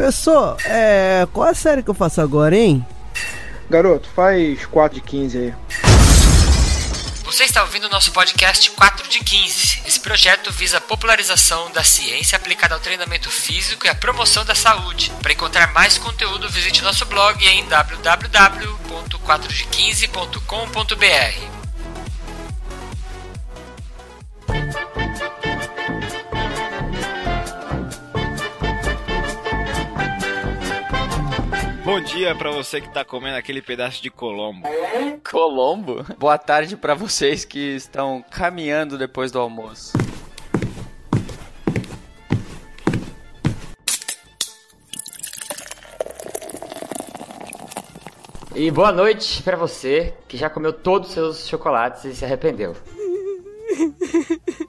Professor, é. Qual a série que eu faço agora, hein? Garoto, faz 4 de 15 aí. Você está ouvindo o nosso podcast 4 de 15. Esse projeto visa a popularização da ciência aplicada ao treinamento físico e à promoção da saúde. Para encontrar mais conteúdo, visite nosso blog em www.4de15.com.br. Bom dia para você que tá comendo aquele pedaço de colombo. Colombo? Boa tarde para vocês que estão caminhando depois do almoço. E boa noite para você que já comeu todos os seus chocolates e se arrependeu.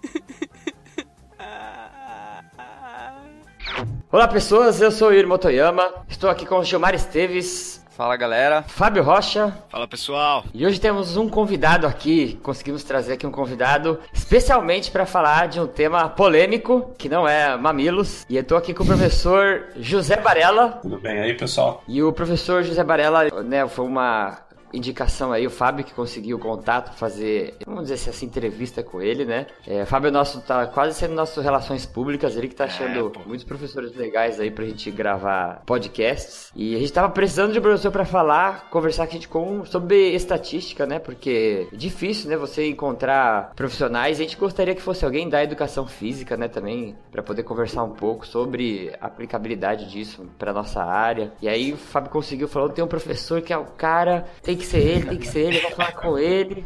Olá pessoas, eu sou o Yuri Motoyama, estou aqui com o Gilmar Esteves, Fala galera. Fábio Rocha Fala pessoal. e hoje temos um convidado aqui, conseguimos trazer aqui um convidado especialmente para falar de um tema polêmico, que não é mamilos, e eu tô aqui com o professor José Barella, Tudo bem aí, pessoal? e o professor José Barella, né, foi uma indicação aí, o Fábio que conseguiu o contato, fazer, vamos dizer assim, entrevista com ele, né? É, o Fábio nosso tá quase sendo nosso relações públicas, ele que tá achando pô. muitos professores legais aí pra gente gravar podcasts. E a gente tava precisando de um professor pra falar, conversar com a gente com, sobre estatística, né? Porque é difícil, né, você encontrar profissionais. A gente gostaria que fosse alguém da educação física, né, também, pra poder conversar um pouco sobre a aplicabilidade disso pra nossa área. E aí o Fábio conseguiu, falou, tem um professor que é o cara, tem que ser ele, tem que ser ele, eu vou falar com ele.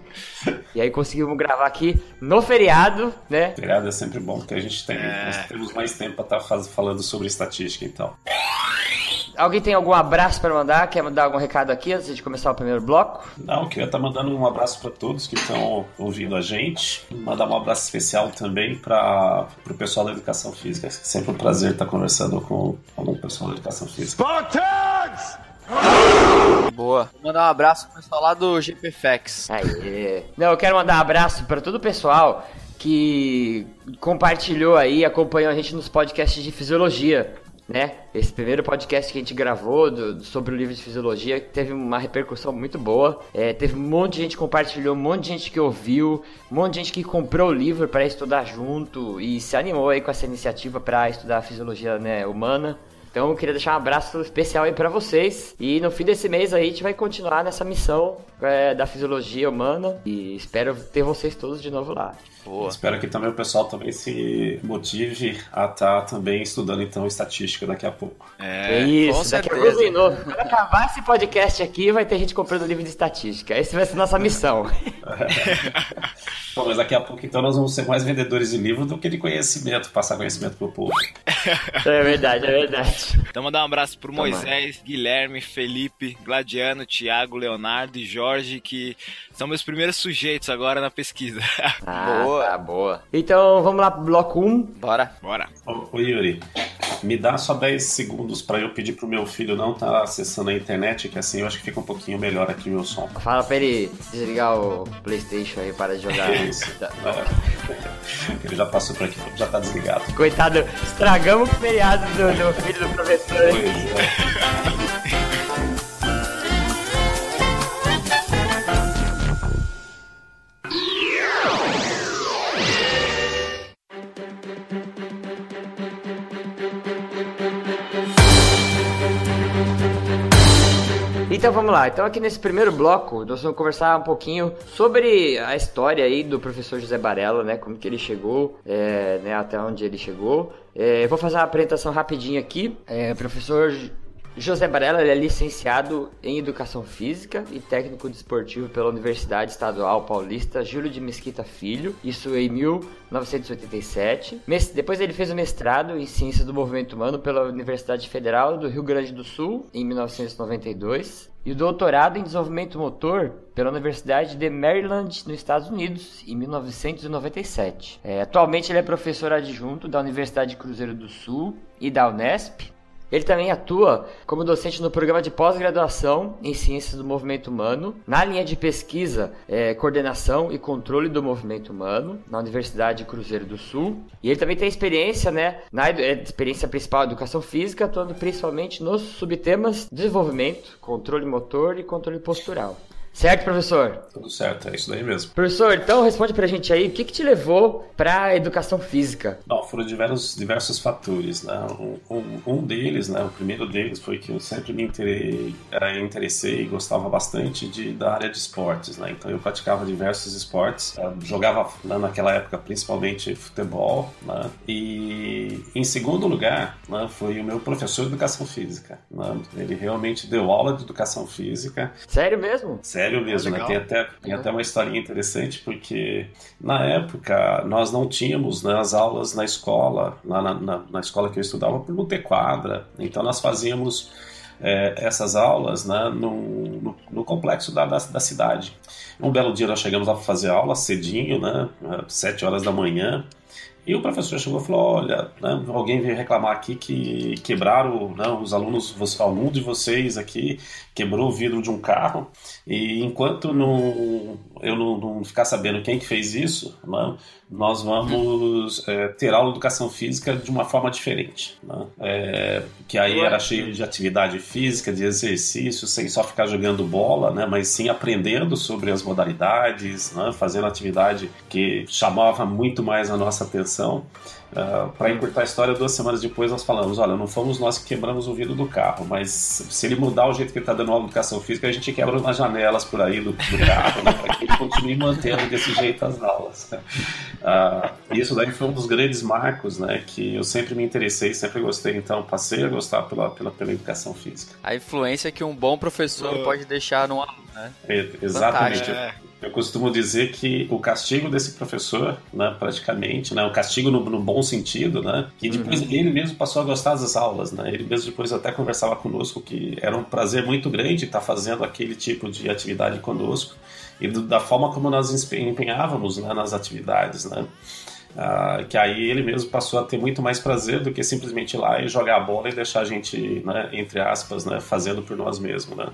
E aí conseguimos gravar aqui no feriado, né? Feriado é sempre bom, porque a gente tem, É. nós temos mais tempo para estar falando sobre estatística, então. Alguém tem algum abraço pra mandar? Quer mandar algum recado aqui antes de começar o primeiro bloco? Não, eu queria estar mandando um abraço para todos que estão ouvindo a gente. Mandar um abraço especial também para o pessoal da educação física. É sempre um prazer estar conversando com, o pessoal da educação física. Boa. Vou mandar um abraço pro pessoal lá do GPFX. Aí. Não, eu quero mandar um abraço pra todo o pessoal que compartilhou aí, acompanhou a gente nos podcasts de fisiologia, né? Esse primeiro podcast que a gente gravou do- sobre o livro de fisiologia teve uma repercussão muito boa. É, teve um monte de gente que compartilhou, um monte de gente que ouviu, um monte de gente que comprou o livro pra estudar junto e se animou aí com essa iniciativa pra estudar a fisiologia né, humana. Então eu queria deixar um abraço especial aí pra vocês. E no fim desse mês aí a gente vai continuar nessa missão é, da fisiologia humana. E espero ter vocês todos de novo lá. Boa. Espero que também o pessoal também se motive a estar também estudando então estatística daqui a pouco. É, É. isso, com daqui a certeza. pouco de novo. Quando acabar esse podcast aqui, vai ter gente comprando livro de estatística. Essa vai ser nossa missão. Bom, mas daqui a pouco então nós vamos ser mais vendedores de livro do que de conhecimento, passar conhecimento pro povo. É verdade, é verdade. Então mandar um abraço pro. Moisés, Guilherme, Felipe, Gladiano, Thiago, Leonardo e Jorge, que são meus primeiros sujeitos agora na pesquisa. Ah, Boa. tá boa. Então vamos lá pro bloco 1. Bora. Bora. Ô, ô, Yuri, me dá só 10 segundos para eu pedir pro meu filho não estar acessando a internet, que assim eu acho que fica um pouquinho melhor aqui o meu som. Fala pra ele desligar o Playstation aí, para de jogar. É isso. É. Ele já passou por aqui, já tá desligado. Coitado, estragamos o feriado do, do filho do professor. Pois é. Então vamos lá. Então aqui nesse primeiro bloco nós vamos conversar um pouquinho sobre a história aí do professor José Barella, né? Como que ele chegou, é, né? Até onde ele chegou. É, vou fazer uma apresentação rapidinho aqui. É, professor José Barella é licenciado em Educação Física e técnico desportivo pela Universidade Estadual Paulista Júlio de Mesquita Filho, isso em 1987. Mes- Depois ele fez o mestrado em Ciências do Movimento Humano pela Universidade Federal do Rio Grande do Sul em 1992 e o doutorado em Desenvolvimento Motor pela Universidade de Maryland, nos Estados Unidos, em 1997. É, atualmente ele é professor adjunto da Universidade de Cruzeiro do Sul e da Unesp, Ele também atua como docente no programa de pós-graduação em Ciências do Movimento Humano, na linha de pesquisa, é, coordenação e controle do movimento humano, na Universidade Cruzeiro do Sul. E ele também tem experiência, né, na é, experiência principal educação física, atuando principalmente nos subtemas desenvolvimento, controle motor e controle postural. Certo, professor? Tudo certo, é isso daí mesmo. Professor, então responde pra gente aí, o que, que te levou pra educação física? Não, foram diversos, diversos fatores, né? Um, um, um deles, né, o primeiro deles foi que eu sempre me interessei, era, interessei e gostava bastante de, da área de esportes, né? Então eu praticava diversos esportes, jogava né, naquela época principalmente futebol, né? E em segundo lugar, né, foi o meu professor de educação física, né? Ele realmente deu aula de educação física. Sério mesmo? Sério sério mesmo, né? Tem até, tem até uma historinha interessante, porque na época nós não tínhamos né, as aulas na escola, na, na, na escola que eu estudava, por não ter quadra. Então nós fazíamos é, essas aulas né, no, no, no complexo da, da, da, cidade. Um belo dia nós chegamos lá para fazer aula cedinho, né, sete horas da manhã, e o professor chegou e falou: Olha, né, alguém veio reclamar aqui que quebraram, né, os alunos, aluno de vocês aqui quebrou o vidro de um carro. E enquanto não, eu não, não ficar sabendo quem que fez isso, né, nós vamos é, ter aula de educação física de uma forma diferente. Né? É, que aí era cheio de atividade física, de exercício, sem só ficar jogando bola, né, mas sim aprendendo sobre as modalidades, né, fazendo atividade que chamava muito mais a nossa atenção. Uh, ah, para encurtar a história, duas semanas depois nós falamos: olha, não fomos nós que quebramos o vidro do carro, mas se ele mudar o jeito que ele está dando aula de educação física, a gente quebra umas janelas por aí do, do carro, né, para que ele continue mantendo desse jeito as aulas. Uh, isso daí foi um dos grandes marcos né, que eu sempre me interessei, sempre gostei, então passei a gostar pela, pela, pela educação física. A influência que um bom professor uh. pode deixar no aluno, né? É, exatamente. É. Eu costumo dizer que o castigo desse professor, né, praticamente, né, o castigo no, no bom sentido, né, que depois uhum. ele mesmo passou a gostar das aulas, né, ele mesmo depois até conversava conosco que era um prazer muito grande estar fazendo aquele tipo de atividade conosco e do, da forma como nós empenhávamos né, nas atividades, né. Uh, que aí ele mesmo passou a ter muito mais prazer do que simplesmente ir lá e jogar a bola e deixar a gente, né, entre aspas, né, fazendo por nós mesmos. Né?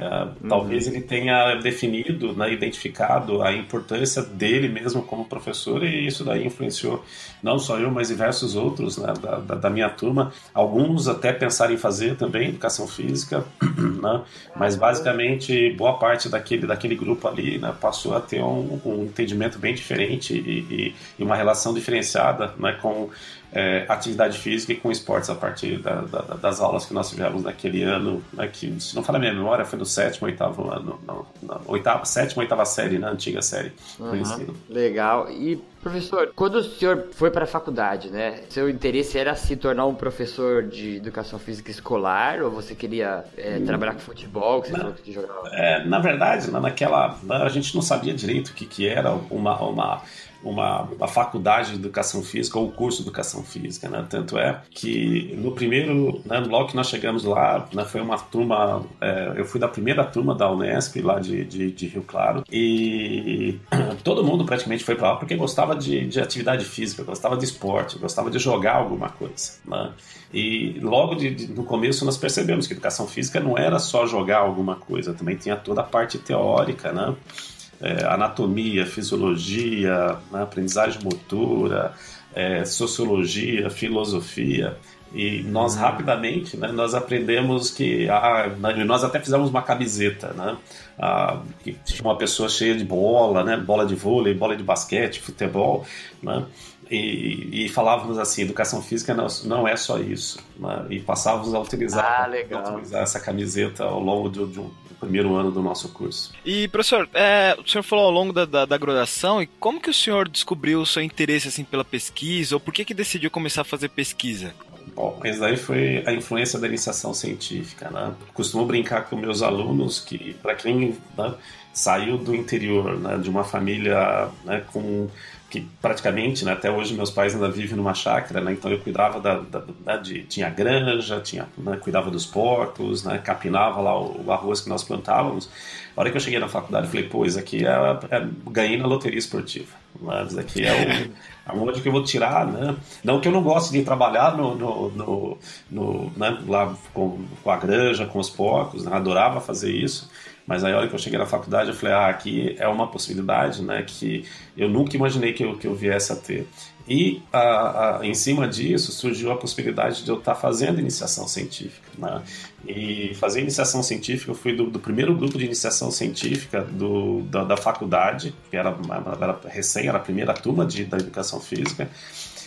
É. Uh, talvez uhum. ele tenha definido, né, identificado a importância dele mesmo como professor e isso daí influenciou não só eu, mas diversos outros né, da, da, da, minha turma. Alguns até pensaram em fazer também educação física, né, mas basicamente boa parte daquele, daquele grupo ali passou a ter um, um entendimento bem diferente e, e, e uma relação relação diferenciada né, com é, atividade física e com esportes a partir da, da, das aulas que nós tivemos naquele ano, né, que se não falar a minha memória, foi no sétimo, oitavo ano, na, na oitava, sétima, oitava série, na antiga série uhum, do ensino. Legal. E Professor, quando o senhor foi para a faculdade, né? Seu interesse era se tornar um professor de educação física escolar ou você queria é, trabalhar com futebol? Que você falou que jogava? É, na verdade, naquela a gente não sabia direito o que, que era uma, uma uma, uma faculdade de educação física ou curso de educação física, né? Tanto é que no primeiro, né, logo que nós chegamos lá, né, foi uma turma, é, eu fui da primeira turma da Unesp lá de, de, de Rio Claro e todo mundo praticamente foi para lá porque gostava de, de atividade física, gostava de esporte, gostava de jogar alguma coisa, né? E logo de, de, no começo nós percebemos que educação física não era só jogar alguma coisa, também tinha toda a parte teórica, né? É, anatomia, fisiologia, né, aprendizagem motora, é, sociologia, filosofia. E nós uhum. rapidamente, né, nós aprendemos que ah, nós até fizemos uma camiseta, né, ah, que tinha uma pessoa cheia de bola, né, bola de vôlei, bola de basquete, futebol, né, e, e, falávamos assim, educação física não, não é só isso. Né? E passávamos a utilizar, ah, a utilizar essa camiseta ao longo de, de um, primeiro ano do nosso curso. E, professor, é, o senhor falou ao longo da, da, da, graduação, e como que o senhor descobriu o seu interesse assim, pela pesquisa, ou por que, que decidiu começar a fazer pesquisa? Bom, mas daí foi a influência da iniciação científica, né? Costumo brincar com meus alunos que, para quem né, saiu do interior, né, de uma família né, com que praticamente, né, até hoje meus pais ainda vivem numa chácara, né, então eu cuidava da, da, da de, tinha granja, tinha, né, cuidava dos porcos, né, capinava lá o, o, arroz que nós plantávamos. A hora que eu cheguei na faculdade, eu falei, pô, isso aqui é, é ganhei na loteria esportiva. Mas isso aqui é o, aonde que eu vou tirar, né? Não que eu não goste de trabalhar no, no, no, no né, lá com, com a granja, com os porcos, né, adorava fazer isso. Mas aí, a hora que eu cheguei na faculdade, eu falei, ah, aqui é uma possibilidade, né, que eu nunca imaginei que eu, que eu viesse a ter. E a, a, em cima disso surgiu a possibilidade de eu estar fazendo iniciação científica. Né? E fazer iniciação científica, eu fui do, do primeiro grupo de iniciação científica do, da, da faculdade, que era, era recém, era a primeira turma de, da educação física.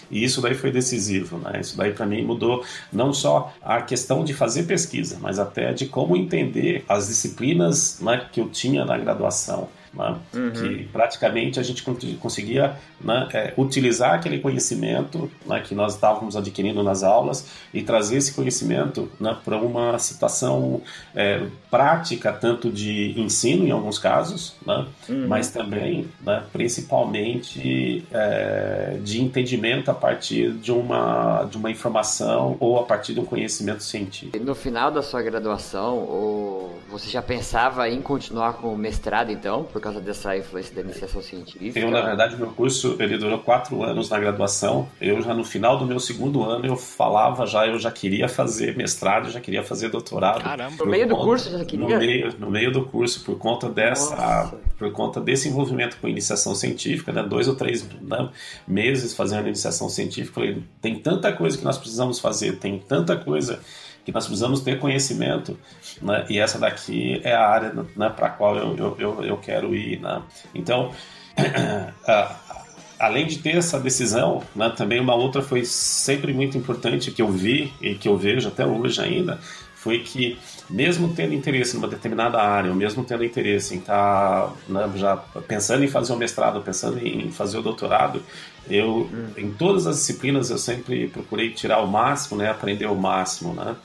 E isso daí foi decisivo, né? Isso daí para mim mudou não só a questão de fazer pesquisa, mas até de como entender as disciplinas né, que eu tinha na graduação né? Uhum. que praticamente a gente conseguia né, é, utilizar aquele conhecimento né, que nós estávamos adquirindo nas aulas e trazer esse conhecimento né, para uma situação é, prática, tanto de ensino em alguns casos, né, uhum. mas também, né, principalmente, é, de entendimento a partir de uma, de uma informação ou a partir de um conhecimento científico. No final da sua graduação, ou você já pensava em continuar com o mestrado, então? Por causa dessa influência da iniciação científica? Eu, na verdade, meu curso ele durou quatro anos na graduação. Eu já no final do meu segundo ano eu falava já, eu já queria fazer mestrado, já queria fazer doutorado. Caramba, no meio conta, do curso já queria? No meio, no meio do curso, por conta dessa, Nossa. por conta desse envolvimento com iniciação científica, né, dois ou três né, meses fazendo iniciação científica, falei, tem tanta coisa que nós precisamos fazer, tem tanta coisa que nós precisamos ter conhecimento, né? e essa daqui é a área né, para a qual eu, eu, eu, quero ir. Né? Então, além de ter essa decisão, né, também uma outra foi sempre muito importante que eu vi e que eu vejo até hoje ainda, foi que mesmo tendo interesse numa determinada área, ou mesmo tendo interesse em estar tá, né, já pensando em fazer o mestrado, pensando em fazer o doutorado, eu hum. em todas as disciplinas eu sempre procurei tirar o máximo, né, aprender o máximo, né.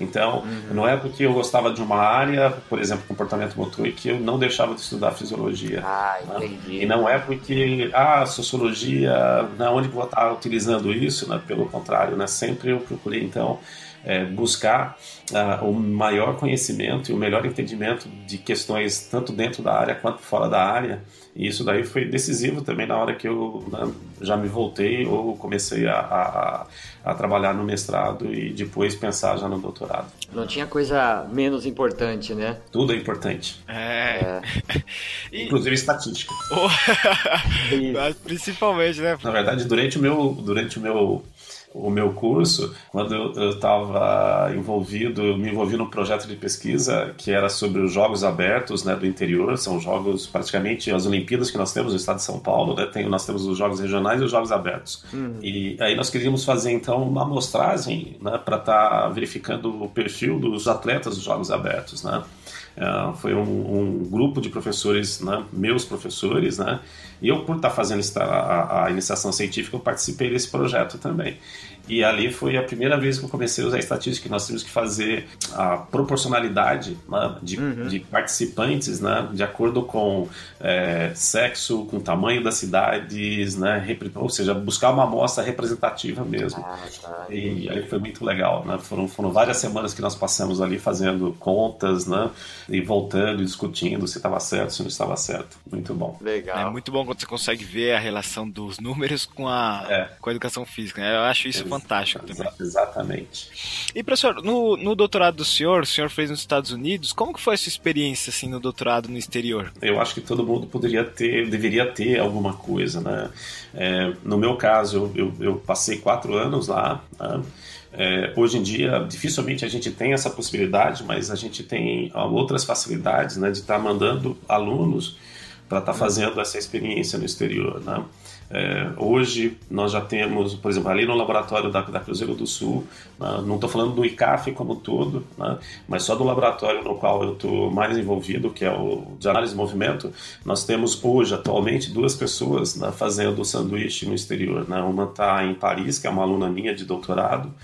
Então, uhum. não é porque eu gostava de uma área, por exemplo, comportamento motor, que eu não deixava de estudar fisiologia. Ah, né? entendi. E não é porque, ah, sociologia, na né, onde vou estar utilizando isso, né? Pelo contrário, né? Sempre eu procurei, então, é, buscar uh, o maior conhecimento e o melhor entendimento de questões tanto dentro da área quanto fora da área. E isso daí foi decisivo também na hora que eu né, já me voltei ou comecei a, a, a, trabalhar no mestrado e depois pensar já no doutorado. Não tinha coisa menos importante, né? Tudo é importante. É. é. Inclusive estatística. Principalmente, né? Na verdade, durante o meu, durante o meu o meu curso, quando eu estava envolvido, me envolvi num projeto de pesquisa que era sobre os Jogos Abertos né, do interior, são jogos, praticamente as Olimpíadas que nós temos no estado de São Paulo, né, tem, nós temos os Jogos Regionais e os Jogos Abertos. Uhum. E aí nós queríamos fazer então uma amostragem né, para estar tá verificando o perfil dos atletas dos Jogos Abertos. Né? Uh, foi um, um, grupo de professores, né, meus professores, né, eu, por estar fazendo a, a, iniciação científica, eu participei desse projeto também. E ali foi a primeira vez que eu comecei a usar estatística, que nós temos que fazer a proporcionalidade né, de, uhum. de, participantes né, de acordo com é, sexo, com tamanho das cidades, né, ou seja, buscar uma amostra representativa mesmo. Ah, tá. E aí foi muito legal. Né, foram, foram várias semanas que nós passamos ali fazendo contas né, e voltando e discutindo se estava certo, se não estava certo. Muito bom. Legal. É muito bom você consegue ver a relação dos números com a, é. com a educação física. Né? Eu acho isso fantástico também. Exatamente. E professor, no, no doutorado do senhor, o senhor fez nos Estados Unidos, como que foi a sua experiência assim no doutorado no exterior? Eu acho que todo mundo poderia ter, deveria ter alguma coisa, né? É, no meu caso, eu, eu, eu, passei quatro anos lá. Né? É, hoje em dia, dificilmente a gente tem essa possibilidade, mas a gente tem outras facilidades né, de estar tá mandando alunos para estar tá fazendo essa experiência no exterior. Né? É, hoje nós já temos, por exemplo, ali no laboratório da, da Cruzeiro do Sul, né, não estou falando do ICAF como todo, né, mas só do laboratório no qual eu estou mais envolvido, que é o de análise de movimento, nós temos hoje, atualmente, duas pessoas né, fazendo sanduíche no exterior. Né, uma está em Paris, que é uma aluna minha de doutorado,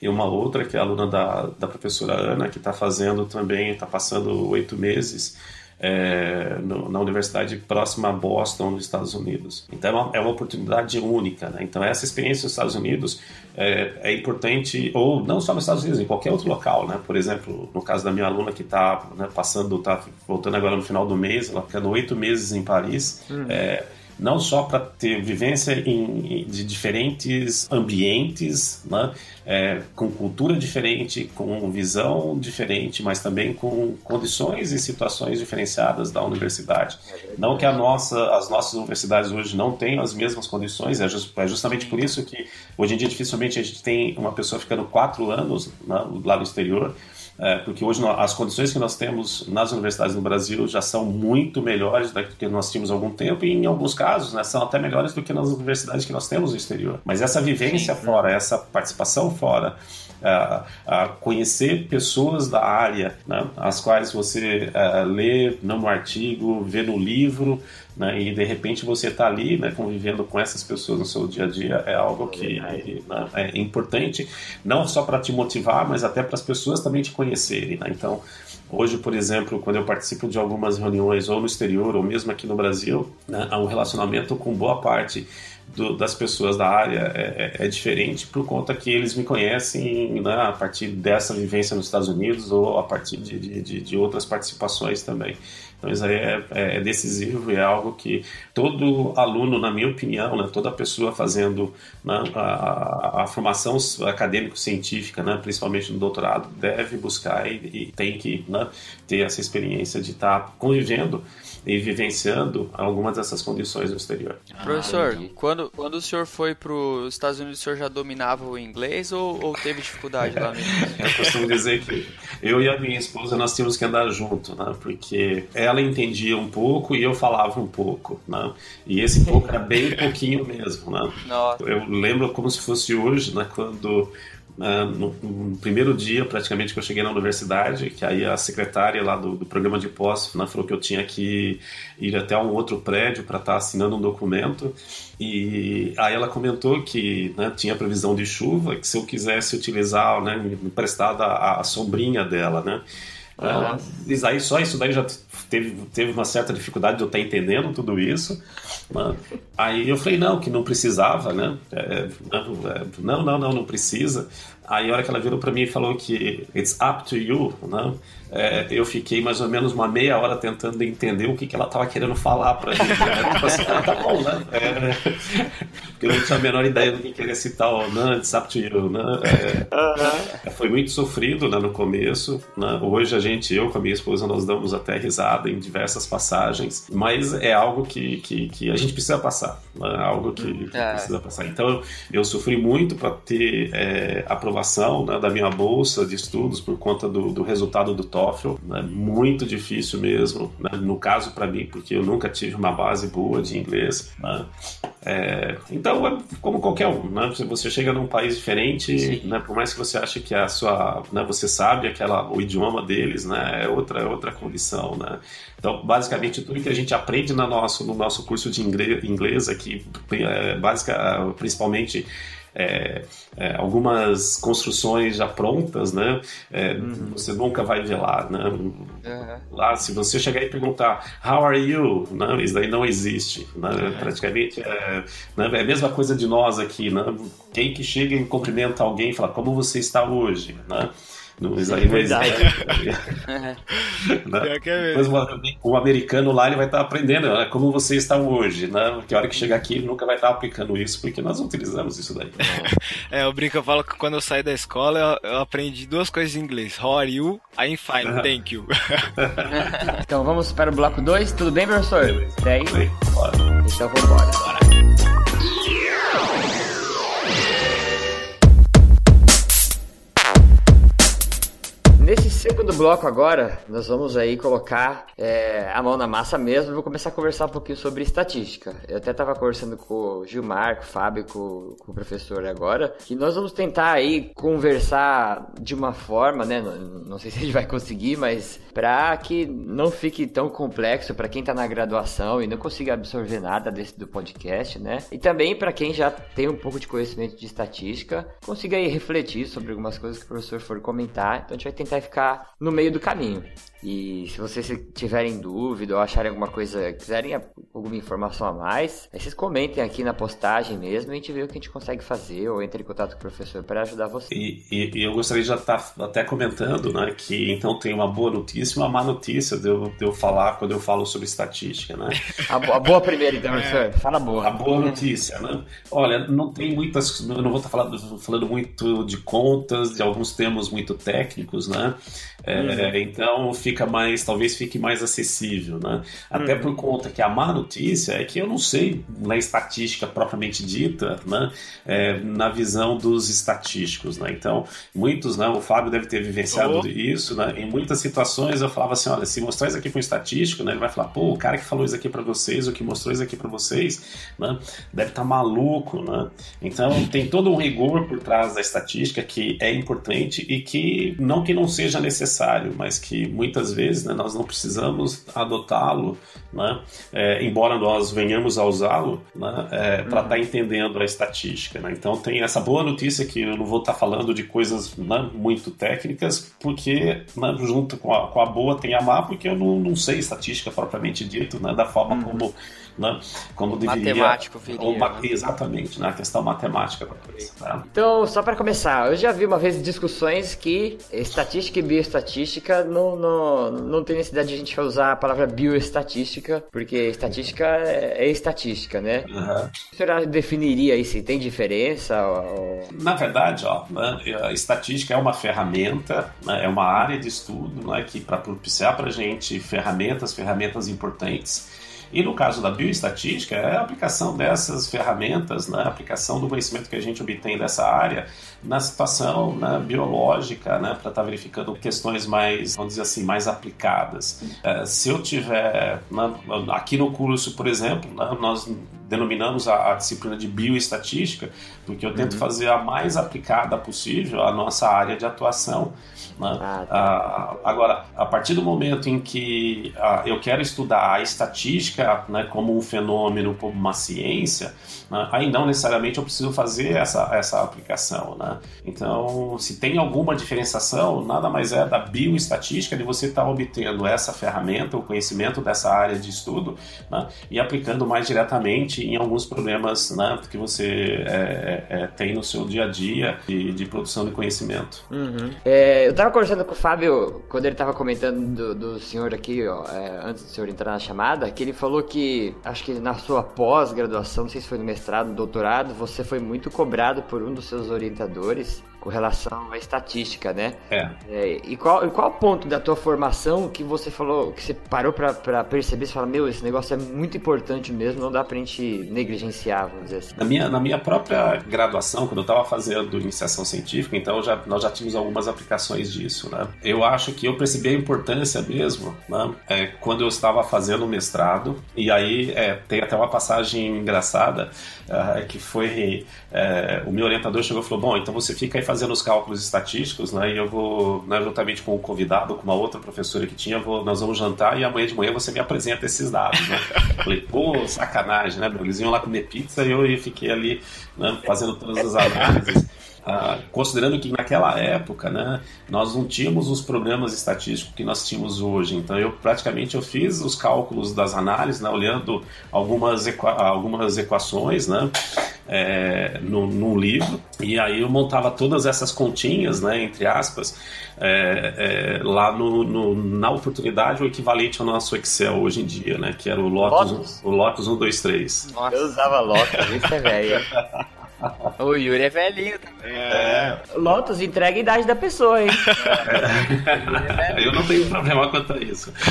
e uma outra que é aluna da, da professora Ana, que está fazendo também, está passando oito meses é, no, na universidade próxima a Boston, nos Estados Unidos. Então é uma, é uma oportunidade única. Né? Então essa experiência nos Estados Unidos é, é, importante, ou não só nos Estados Unidos, em qualquer outro local. Né? Por exemplo, no caso da minha aluna que está né, passando, está voltando agora no final do mês, ela ficando oito meses em Paris. Hum. É, não só para ter vivência em, de diferentes ambientes, né? É, com cultura diferente, com visão diferente, mas também com condições e situações diferenciadas da universidade. Não que a nossa, as nossas universidades hoje não tenham as mesmas condições, é, just, é justamente por isso que hoje em dia dificilmente a gente tem uma pessoa ficando quatro anos né, lá no exterior é, porque hoje as condições que nós temos nas universidades no Brasil já são muito melhores do que nós tínhamos há algum tempo e em alguns casos né, são até melhores do que nas universidades que nós temos no exterior. Mas essa vivência Sim. fora, essa participação fora, a, a conhecer pessoas da área, né, as quais você uh, lê no artigo, vê no livro, né, e de repente você está ali né, convivendo com essas pessoas no seu dia a dia, é algo que né, é importante, não só para te motivar, mas até para as pessoas também te conhecerem. Né? Então, Hoje, por exemplo, quando eu participo de algumas reuniões, ou no exterior, ou mesmo aqui no Brasil, né, há um relacionamento com boa parte do, das pessoas da área é, é, é, diferente por conta que eles me conhecem né, a partir dessa vivência nos Estados Unidos ou a partir de, de, de outras participações também. Então isso aí é, é, é, decisivo e é algo que todo aluno, na minha opinião, né, toda pessoa fazendo né, a, a, formação acadêmico-científica, né, principalmente no doutorado, deve buscar e, e tem que né, ter essa experiência de estar convivendo e vivenciando algumas dessas condições no exterior. Ah, Professor, quando, quando o senhor foi para os Estados Unidos, o senhor já dominava o inglês ou, ou teve dificuldade lá mesmo? eu costumo dizer que eu e a minha esposa nós tínhamos que andar junto, né? Porque ela entendia um pouco e eu falava um pouco, né? E esse pouco era bem pouquinho mesmo, né? Nossa. Eu lembro como se fosse hoje, né? Quando no, no, primeiro dia, praticamente, que eu cheguei na universidade, que aí a secretária lá do, do programa de pós né, falou que eu tinha que ir até um outro prédio para estar tá assinando um documento. E aí ela comentou que né, tinha previsão de chuva, que se eu quisesse utilizar, né, me emprestar a, a sombrinha dela, né? E aí só isso daí já teve, teve uma certa dificuldade de eu estar entendendo tudo isso. Aí eu falei, não, que não precisava, né? É, não, não, não, não precisa. Aí a hora que ela virou para mim e falou que it's up to you, né? É, eu fiquei mais ou menos uma meia hora tentando entender o que, que ela estava querendo falar para mim. Né? Tipo assim, ah, tá bom, né? É, porque eu não tinha a menor ideia do que queria citar né? It's up to you, né? É, foi muito sofrido né, no começo. Né? Hoje a gente, eu com a minha esposa, nós damos até risada em diversas passagens, mas é algo que, que, que a gente precisa passar. Né? Algo que, que é. precisa passar. Então eu sofri muito para ter é, aprovação aprovação né, da minha bolsa de estudos por conta do, do resultado do TOEFL. Né, muito difícil mesmo, né, no caso para mim, porque eu nunca tive uma base boa de inglês. Né. É, então, é como qualquer um, né? Você chega num país diferente, né, por mais que você ache que a sua, né, você sabe aquela, o idioma deles, é outra, é outra condição? Então, basicamente, tudo que a gente aprende no nosso, no nosso curso de inglês, inglês aqui, é, basic, principalmente é, é, algumas construções já prontas, né? É, uhum. Você nunca vai ver lá, né? Uhum. Lá, se você chegar e perguntar How are you? Né? Isso daí não existe, né? Uhum. Praticamente é, né? é a mesma coisa de nós aqui, né? Quem que chega e cumprimenta alguém e fala Como você está hoje, né? No, isso aí não existe. né? Mas o, americano lá ele vai estar aprendendo né? como você está hoje, né? Porque a hora que chegar aqui ele nunca vai estar aplicando isso, porque nós utilizamos isso daí. é, eu brinco, eu falo que quando eu saí da escola eu, eu aprendi duas coisas em inglês. How are you? I'm fine, thank you. então vamos para o bloco 2, tudo bem, professor? Beleza. Daí? Então vamos embora. Nesse segundo bloco agora, nós vamos aí colocar é, a mão na massa mesmo. Vou começar a conversar um pouquinho sobre estatística. Eu até estava conversando com o Gilmar, com o Fábio, com, com, o professor agora, que nós vamos tentar aí conversar de uma forma, né? Não, não sei se a gente vai conseguir, mas para que não fique tão complexo para quem está na graduação e não consiga absorver nada desse do podcast, né? E também para quem já tem um pouco de conhecimento de estatística, consiga aí refletir sobre algumas coisas que o professor for comentar. Então a gente vai tentar ficar no meio do caminho. E se vocês tiverem dúvida ou acharem alguma coisa, quiserem alguma informação a mais, aí vocês comentem aqui na postagem mesmo e a gente vê o que a gente consegue fazer ou entre em contato com o professor para ajudar vocês. E, e, e, eu gostaria de já estar tá até comentando né, que então tem uma boa notícia e uma má notícia de eu, de eu falar quando eu falo sobre estatística. Né? a, a boa primeira, então, professor. Fala boa. A boa notícia. Né? Olha, não tem muitas. Eu não vou estar tá falando, falando muito de contas, de alguns termos muito técnicos, né? É, uhum. Então fica mais, talvez fique mais acessível, né? Até uhum. por conta que a má notícia é que eu não sei na estatística propriamente dita, né? É, na visão dos estatísticos, né? Então muitos, né? O Fábio deve ter vivenciado oh. isso, né? Em muitas situações eu falava assim, olha, se mostrar isso aqui para um estatístico, né? Ele vai falar, pô, o cara que falou isso aqui para vocês, o que mostrou isso aqui para vocês, né? Deve estar tá maluco, né? Então tem todo um rigor por trás da estatística que é importante e que não que não seja necessário necessário, mas que muitas vezes né, nós não precisamos adotá-lo, né, é, embora nós venhamos a usá-lo né, é, para estar uhum. tá entendendo a estatística. Né? Então tem essa boa notícia que eu não vou estar tá falando de coisas né, muito técnicas, porque né, junto com a, com a, boa tem a má, porque eu não, não sei estatística propriamente dito, né, da forma uhum. como né? Como deveria. Matemático viria. Ou, né? Exatamente, né? A questão matemática da coisa. Né? Então, só para começar, eu já vi uma vez discussões que estatística e bioestatística não, não, não tem necessidade de a gente usar a palavra bioestatística, porque estatística é, é estatística, né? Uhum. O senhor definiria aí se tem diferença? Ou... Na verdade, ó, né, a estatística é uma ferramenta, né, é uma área de estudo né, que para propiciar para a gente ferramentas, ferramentas importantes e no caso da bioestatística, é a aplicação dessas ferramentas, né, a aplicação do conhecimento que a gente obtém dessa área na situação né, biológica, né, para estar tá verificando questões mais, vamos dizer assim, mais aplicadas. É, se eu tiver, né, aqui no curso, por exemplo, né, nós denominamos a, a, disciplina de bioestatística, porque eu tento uhum. fazer a mais aplicada possível a nossa área de atuação. Né? Ah, tá. ah, agora, a partir do momento em que ah, eu quero estudar a estatística né, como um fenômeno, como uma ciência, né, aí não necessariamente eu preciso fazer essa, essa aplicação. Né? Então, se tem alguma diferenciação, nada mais é da bioestatística, de você estar tá obtendo essa ferramenta, o conhecimento dessa área de estudo né, e aplicando mais diretamente em alguns problemas né, que você é, é, é tem no seu dia a dia de, de produção de conhecimento. Uhum. É, eu estava tava conversando com o Fábio quando ele tava comentando do, do senhor aqui, ó, é, antes do senhor entrar na chamada, que ele falou que, acho que na sua pós-graduação, não sei se foi no mestrado, no doutorado, você foi muito cobrado por um dos seus orientadores com relação à estatística, né? É. é e qual, e qual ponto da tua formação que você falou, que você parou pra, pra perceber, você fala, meu, esse negócio é muito importante mesmo, não dá pra gente negligenciar, vamos dizer assim. Na minha, na minha própria graduação, quando eu tava fazendo iniciação científica, então já, nós já tínhamos algumas aplicações disso, né? Eu acho que eu percebi a importância mesmo, né? É, quando eu estava fazendo o mestrado, e aí é, tem até uma passagem engraçada, uh, que foi, é, o meu orientador chegou e falou, bom, então você fica aí fazendo os cálculos estatísticos, né? E eu vou, né, juntamente com o convidado, com uma outra professora que tinha, vou, nós vamos jantar e amanhã de manhã você me apresenta esses dados, né? Falei, pô, sacanagem, né? Eles iam lá comer pizza e eu fiquei ali né, fazendo todas as análises. Ah, considerando que naquela época, né, nós não tínhamos os programas estatísticos que nós tínhamos hoje. Então, eu praticamente eu fiz os cálculos das análises, né, olhando algumas, equa algumas equações, né, é, no, num livro, e aí eu montava todas essas continhas, né, entre aspas, é, é, lá no, no, na oportunidade o equivalente ao nosso Excel hoje em dia, né, que era o Lotus, Lotus? O Lotus 123. Nossa, eu usava Lotus, isso é velho. O Yuri é velhinho também. É. Lotus entrega a idade da pessoa, hein? É. Eu não tenho problema quanto a isso.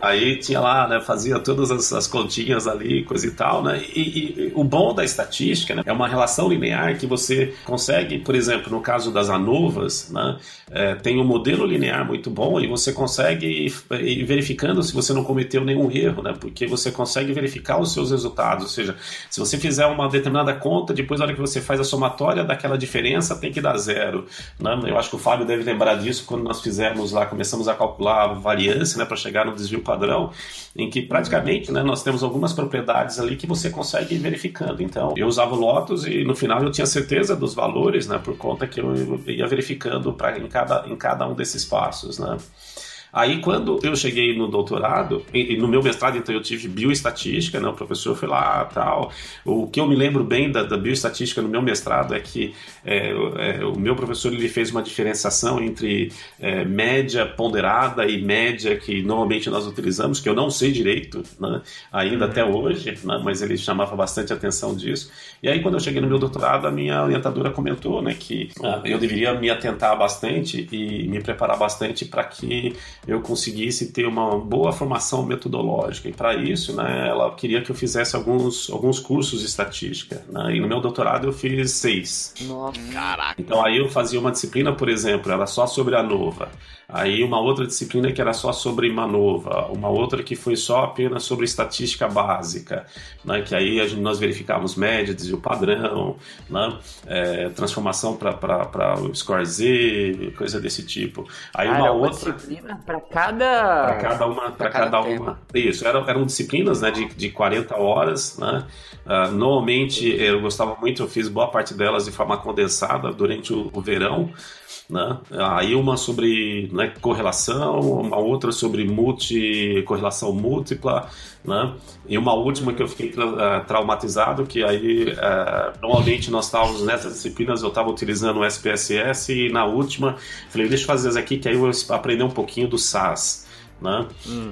Aí tinha lá, né, fazia todas as, as continhas ali, coisa e tal, né? E, e, o bom da estatística né, é uma relação linear que você consegue, por exemplo, no caso das ANOVAs, né, é, tem um modelo linear muito bom e você consegue ir, ir verificando se você não cometeu nenhum erro, né? Porque você consegue verificar os seus resultados, ou seja, se você fizer uma determinada conta, depois na hora que você faz a somatória daquela diferença tem que dar zero. Né? Eu acho que o Fábio deve lembrar disso quando nós fizemos lá, começamos a calcular a variância né, para chegar no desvio padrão em que praticamente né, nós temos algumas propriedades ali que você consegue ir verificando. Então, eu usava o Lotus e no final eu tinha certeza dos valores, né, por conta que eu ia verificando pra, em, cada, em cada um desses passos. Né. Aí, quando eu cheguei no doutorado, e, no meu mestrado, então, eu tive bioestatística, né? O professor foi lá tal. O que eu me lembro bem da, da bioestatística no meu mestrado é que é, é, o meu professor ele fez uma diferenciação entre é, média ponderada e média que normalmente nós utilizamos, que eu não sei direito, né? ainda até hoje, né? mas ele chamava bastante atenção disso. E aí, quando eu cheguei no meu doutorado, a minha orientadora comentou né, que ah, eu deveria me atentar bastante e me preparar bastante para que eu conseguisse ter uma boa formação metodológica. E para isso, né, ela queria que eu fizesse alguns, alguns cursos de estatística. Né? E no meu doutorado eu fiz seis. Nossa, caraca. Então aí eu fazia uma disciplina, por exemplo, era só sobre a nova. Aí uma outra disciplina que era só sobre Manova, uma outra que foi só apenas sobre estatística básica, né? que aí gente, nós verificávamos média, desvio padrão, né? É, transformação para o score Z, coisa desse tipo. Aí Cara, uma uma outra disciplina para cada. para cada uma, para cada cada, uma. Isso, eram, eram disciplinas, né, de, de 40 horas, né? Ah, normalmente eu gostava muito, eu fiz boa parte delas de forma condensada durante o, o verão. Né? Aí uma sobre né, correlação, uma outra sobre multi, correlação múltipla, né? e uma última que eu fiquei tra- ah, traumatizado, que aí ah, normalmente nós estávamos nessas disciplinas, eu estava utilizando o SPSS e na última falei, deixa eu fazer essa aqui que aí eu vou aprender um pouquinho do SAS. Né?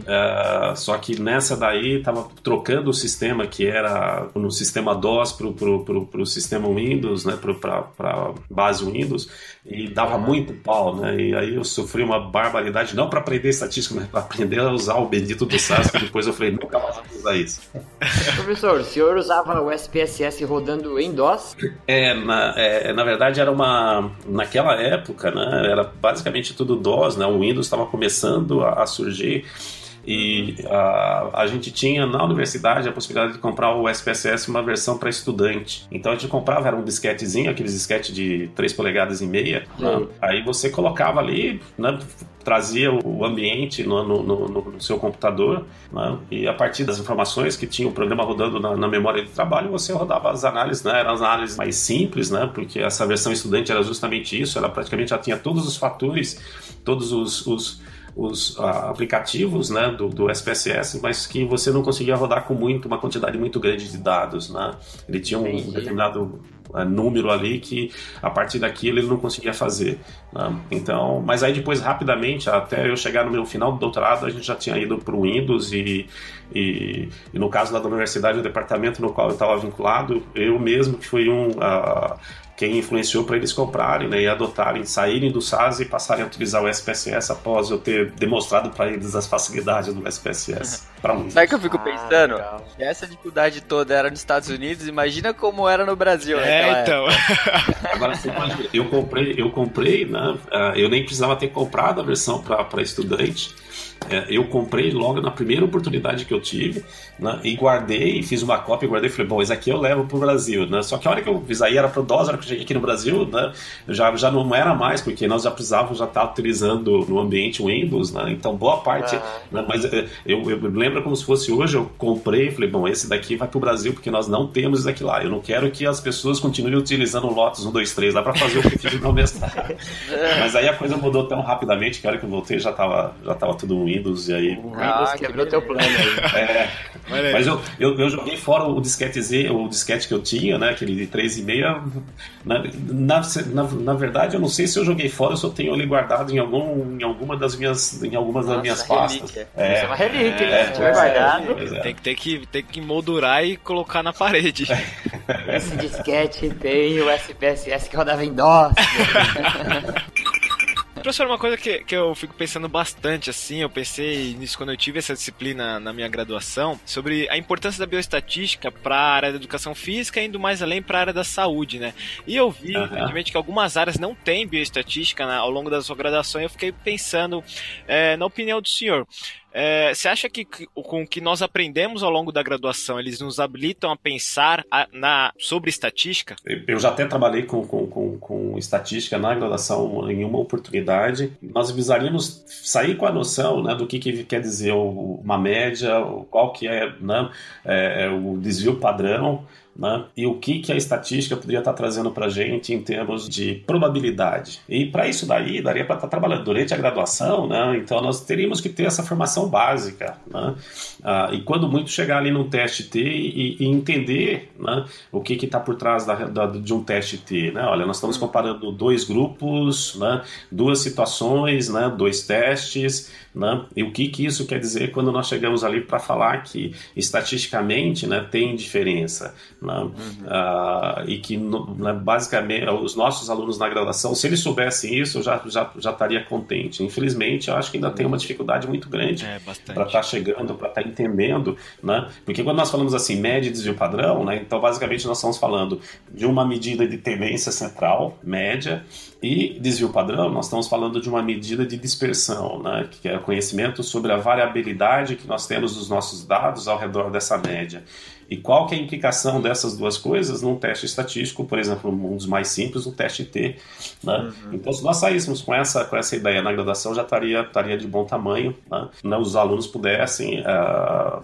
É, só que nessa daí estava trocando o sistema que era no sistema DOS para o sistema Windows, né? para base Windows, e dava muito pau. Né? E aí eu sofri uma barbaridade, não para aprender estatística, mas para aprender a usar o bendito do SAS, que depois eu falei, nunca mais vou usar isso. Professor, o senhor usava o SPSS rodando em DOS? É, na, é, na verdade era uma. Naquela época, né? Era basicamente tudo DOS, né? O Windows estava começando a, a surgir. E a, a gente tinha na universidade a possibilidade de comprar o SPSS uma versão para estudante. Então a gente comprava, era um disquetezinho, aqueles disquete de 3 polegadas e meia. né? Aí você colocava ali, né, trazia o ambiente no, no- no- no seu computador, né, e a partir das informações que tinha o programa rodando na, na memória de trabalho, você rodava as análises, né, eram as análises mais simples, né, porque essa versão estudante era justamente isso, ela praticamente já tinha todos os fatores, todos os, os os ah, aplicativos né, do, do SPSS, mas que você não conseguia rodar com muito, uma quantidade muito grande de dados. Né? Ele tinha um Entendi. determinado ah, número ali que a partir daquilo ele não conseguia fazer. né? Então, mas aí depois rapidamente, até eu chegar no meu final do doutorado, a gente já tinha ido para o Windows e, e, e no caso lá da universidade, o departamento no qual eu estava vinculado, eu mesmo que fui um ah, quem influenciou para eles comprarem né, e adotarem, saírem do SAS e passarem a utilizar o SPSS após eu ter demonstrado para eles as facilidades do SPSS. Para um. Sabe o que eu fico Ah, pensando? Se essa dificuldade toda era nos Estados Unidos, imagina como era no Brasil. É, então. Agora você imagina, eu comprei, eu comprei, né? ah, Eu nem precisava ter comprado a versão para estudante. É, eu comprei logo na primeira oportunidade que eu tive, né? E guardei, fiz uma cópia, guardei e falei, bom, isso aqui eu levo pro Brasil, né? Só que a hora que eu fiz aí era pro DOS, a hora que eu cheguei aqui no Brasil, né? Já, já não era mais, porque nós já precisávamos já estar utilizando no ambiente Windows, né? Então boa parte, né? Mas é, eu, eu lembro como se fosse hoje, eu comprei e falei, bom, esse daqui vai pro Brasil, porque nós não temos isso daqui lá. Eu não quero que as pessoas continuem utilizando o Lotus 1, 2, 3 lá para fazer o que eu fiz no mestrado. Mas aí a coisa mudou tão rapidamente que a hora que eu voltei já tava, já tava tudo Windows e aí. O Windows Ah, quebrou que teu plano aí. É. mas eu, eu, eu joguei fora o disquete Z, o disquete que eu tinha, né? Aquele de 3,5. Na, na, na, na verdade, eu não sei se eu joguei fora ou se eu tenho ele guardado em, algum, em alguma das minhas, em algumas das Nossa, minhas pastas. relíquia. Isso é uma relíquia, é, tiver pois é, guardado. pois é. Tem, que- tem, que, tem que moldurar e colocar na parede. Esse disquete tem o SPSS que rodava em DOS. Professor, uma coisa que, que eu fico pensando bastante, assim, eu pensei nisso quando eu tive essa disciplina na minha graduação, sobre a importância da bioestatística para a área da educação física, indo mais além para a área da saúde, né? E eu vi, evidentemente, que algumas áreas não têm bioestatística né, ao longo da sua graduação, e eu fiquei pensando, é, na opinião do senhor, É, você acha que com o que nós aprendemos ao longo da graduação, eles nos habilitam a pensar a, na, sobre estatística? Eu já até trabalhei com, com, com, com estatística na graduação em uma oportunidade. Nós visaríamos sair com a noção né, do que, que quer dizer uma média, qual que é, né, é, é o desvio padrão, né? E o que, que a estatística poderia estar trazendo para a gente em termos de probabilidade. E para isso daí, daria para estar trabalhando durante a graduação, né? então nós teríamos que ter essa formação básica. Né? Ah, e quando muito chegar ali no teste T e, e entender né, o que está por trás da, da, de um teste T. Né? Olha, nós estamos comparando dois grupos, né, duas situações, né, dois testes, né? E o que, que isso quer dizer quando nós chegamos ali para falar que estatisticamente né, tem diferença? Né? Uhum. Uh, e que né, basicamente os nossos alunos na graduação, se eles soubessem isso, eu já, já, já estaria contente. Infelizmente, eu acho que ainda uhum. tem uma dificuldade muito grande é, para estar tá chegando, para estar tá entendendo. Né? Porque quando nós falamos assim, média e desvio padrão, né, então basicamente nós estamos falando de uma medida de tendência central, média, e desvio padrão, nós estamos falando de uma medida de dispersão, né, que é o conhecimento sobre a variabilidade que nós temos dos nossos dados ao redor dessa média. E qual que é a implicação dessas duas coisas num teste estatístico, por exemplo, um dos mais simples, um teste T. Né? Uhum. Então, se nós saíssemos com essa, com essa ideia na graduação, já estaria, estaria de bom tamanho, né? né os alunos pudessem uh,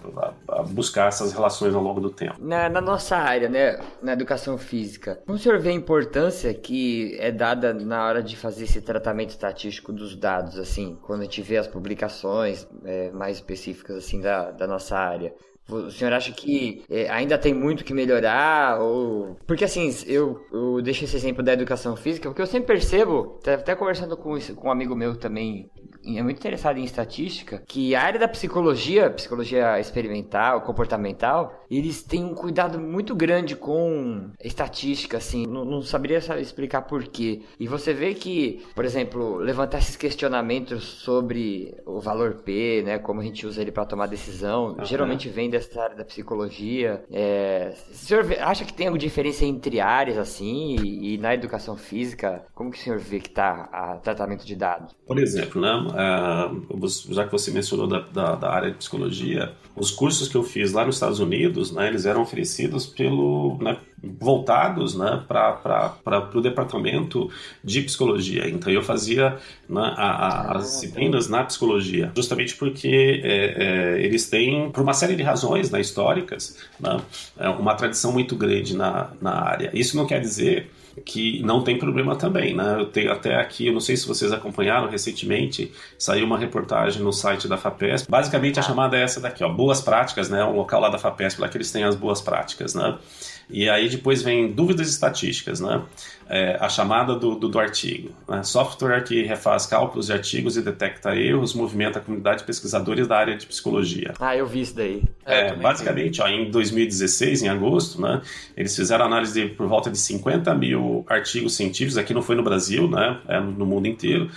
uh, buscar essas relações ao longo do tempo. Na, na, nossa área, né, na educação física, como o senhor vê a importância que é dada na hora de fazer esse tratamento estatístico dos dados, assim, quando a gente vê as publicações é, mais específicas, assim, da, da nossa área? O senhor acha que é, ainda tem muito que melhorar? Ou... Porque assim, eu, eu deixo esse exemplo da educação física, porque eu sempre percebo, até conversando com, com um amigo meu também, é muito interessado em estatística, que a área da psicologia, psicologia experimental, comportamental, eles têm um cuidado muito grande com estatística, assim, não, não saberia explicar por quê. E você vê que, por exemplo, levantar esses questionamentos sobre o valor P, né, como a gente usa ele para tomar decisão, uhum. geralmente vem dessa área da psicologia. É, o senhor acha que tem alguma diferença entre áreas, assim, e, e na educação física? Como que o senhor vê que está o tratamento de dados? Por exemplo, né, uh, já que você mencionou da, da, da, área de psicologia, os cursos que eu fiz lá nos Estados Unidos, né, eles eram oferecidos pelo, né, voltados né, para o departamento de psicologia. Então eu fazia né, a, a, as disciplinas na psicologia, justamente porque é, é, eles têm, por uma série de razões né, históricas, né, é uma tradição muito grande na, na área. Isso não quer dizer que não tem problema também, né? Eu tenho até aqui, eu não sei se vocês acompanharam recentemente, saiu uma reportagem no site da FAPESP. Basicamente a chamada é essa daqui, ó, boas práticas, né? Um local lá da FAPESP lá que eles têm as boas práticas, né? E aí depois vem dúvidas estatísticas, né? É, a chamada do, do, do artigo. Né? Software que refaz cálculos de artigos e detecta erros, movimenta a comunidade de pesquisadores da área de psicologia. Ah, eu vi isso daí. É, basicamente, ó, em 2016, em agosto, né, eles fizeram análise de por volta de 50 mil artigos científicos, aqui não foi no Brasil, né, é no mundo inteiro,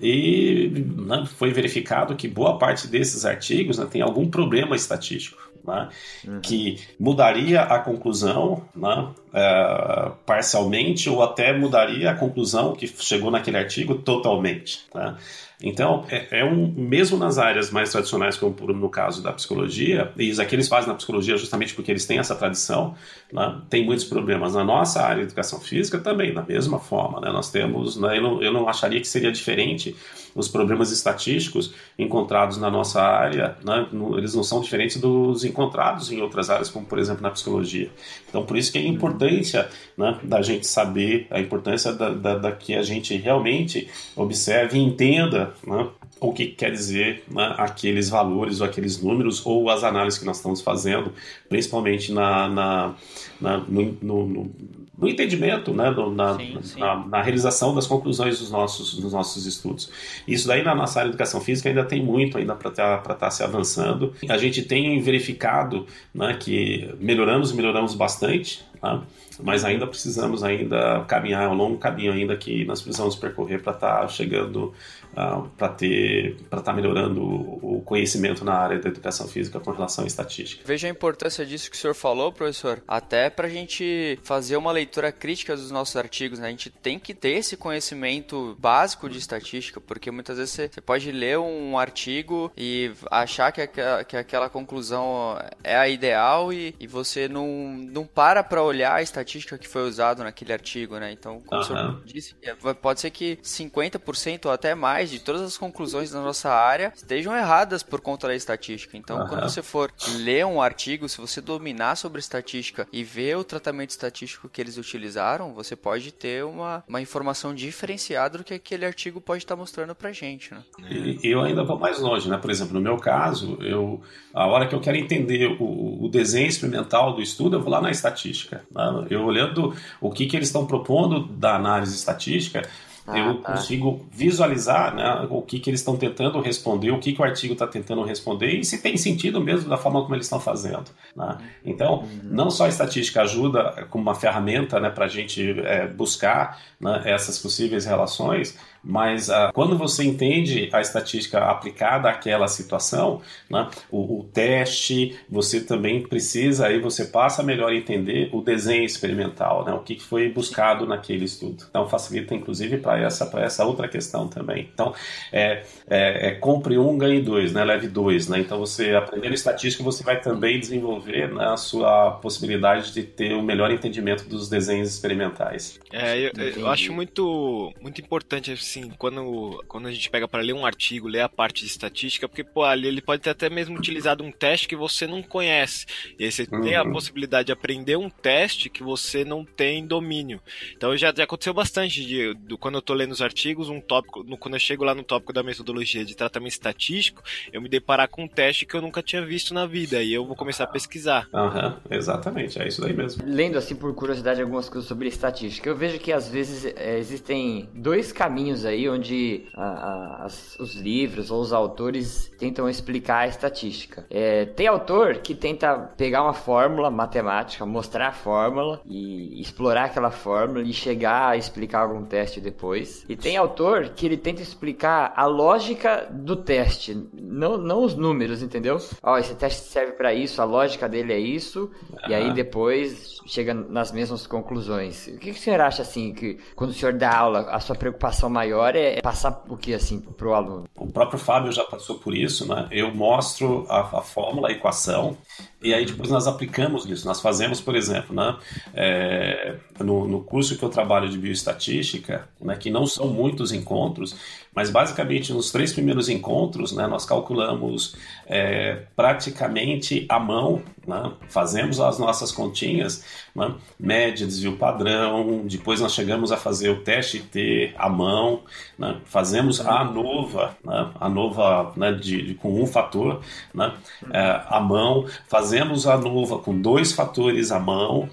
e né, foi verificado que boa parte desses artigos né, tem algum problema estatístico né, uhum. que mudaria a conclusão né, uh, parcialmente ou até mudaria a conclusão que chegou naquele artigo totalmente. Né? Então, é, é, um, mesmo nas áreas mais tradicionais, como no caso da psicologia, e isso aqui eles fazem na psicologia justamente porque eles têm essa tradição, né, tem muitos problemas. Na nossa área de educação física também, da mesma forma. Né, nós temos, né, eu, não, eu não acharia que seria diferente os problemas estatísticos encontrados na nossa área, né, eles não são diferentes dos encontrados em outras áreas, como por exemplo na psicologia. Então, por isso que é a importância né, da gente saber, a importância da, da, da que a gente realmente observe e entenda né, o que quer dizer né, aqueles valores ou aqueles números ou as análises que nós estamos fazendo, principalmente na, na, na no, no, no, no, entendimento, né, na, sim, sim. na, realização das conclusões dos nossos, dos nossos estudos. Isso daí na nossa área de educação física ainda tem muito ainda para estar tá, tá se avançando. A gente tem verificado né, que melhoramos, melhoramos bastante, Tá? mas ainda precisamos ainda caminhar, é um longo caminho ainda que nós precisamos percorrer para estar tá chegando uh, para ter para estar tá melhorando o conhecimento na área da educação física com relação à estatística. Veja a importância disso que o senhor falou, professor, até para a gente fazer uma leitura crítica dos nossos artigos, né? A gente tem que ter esse conhecimento básico de estatística, porque muitas vezes você, pode ler um artigo e achar que, aquela, que aquela conclusão é a ideal e, e você não, não para para olhar a estatística que foi usada naquele artigo, né? Então, como uhum. o senhor disse, é, pode ser que 50% ou até mais de todas as conclusões da nossa área estejam erradas por conta da estatística. Então, uhum. quando você for ler um artigo, se você dominar sobre estatística e ver o tratamento estatístico que eles utilizaram, você pode ter uma, uma informação diferenciada do que aquele artigo pode estar mostrando pra gente, né? E eu ainda vou mais longe, né? Por exemplo, no meu caso, eu a hora que eu quero entender o, o desenho experimental do estudo, eu vou lá na estatística. Né? Eu olhando o que, que eles estão propondo da análise estatística, ah, eu tá. consigo visualizar né, o que, que eles estão tentando responder, o que, que o artigo está tentando responder e se tem sentido mesmo da forma como eles estão fazendo. Né? Então, uhum. não só a estatística ajuda como uma ferramenta né, para a gente é, buscar né, essas possíveis relações, mas ah, quando você entende a estatística aplicada àquela situação, né, o, o, teste, você também precisa, aí você passa a melhor entender o desenho experimental, né, o que foi buscado naquele estudo. Então facilita inclusive para essa, essa outra questão também. Então, é, é, é, compre um, ganhe dois, né, leve dois. Né, então você aprendendo estatística, você vai também desenvolver né, a sua possibilidade de ter um melhor entendimento dos desenhos experimentais. É, eu, eu acho muito, muito importante assim, quando, quando a gente pega para ler um artigo, ler a parte de estatística, porque, pô, ali ele pode ter até mesmo utilizado um teste que você não conhece. E aí você uhum. tem a uhum. possibilidade de aprender um teste que você não tem domínio. Então já, já aconteceu bastante de, de, quando eu tô lendo os artigos, um tópico, no, quando eu chego lá no tópico da metodologia de tratamento estatístico, eu me deparar com um teste que eu nunca tinha visto na vida. E eu vou começar a pesquisar. Uhum, exatamente, é isso daí mesmo. Lendo assim por curiosidade algumas coisas sobre estatística, eu vejo que às vezes é, existem dois caminhos aí onde a, a, os livros ou os autores tentam explicar a estatística. É, tem autor que tenta pegar uma fórmula matemática, mostrar a fórmula e explorar aquela fórmula e chegar a explicar algum teste depois. E tem autor que ele tenta explicar a lógica do teste, não, não os números, entendeu? Ó, esse teste serve para isso, a lógica dele é isso, e aí depois chega nas mesmas conclusões. O que, que o senhor acha assim que quando o senhor dá aula, a sua preocupação maior é, é passar o que assim para o aluno? O próprio Fábio já passou por isso, né? Eu mostro a, a fórmula, a equação, e aí depois nós aplicamos isso. Nós fazemos, por exemplo, né, é, no, no, curso que eu trabalho de bioestatística, né, que não são muitos encontros, mas basicamente nos três primeiros encontros né, nós calculamos é, praticamente à mão, né, fazemos as nossas continhas, né, média, desvio padrão, depois nós chegamos a fazer o teste T à mão, né, fazemos a ANOVA, né, a ANOVA né, de, de, com um fator né, é, à mão, fazemos a nuva com dois fatores à mão,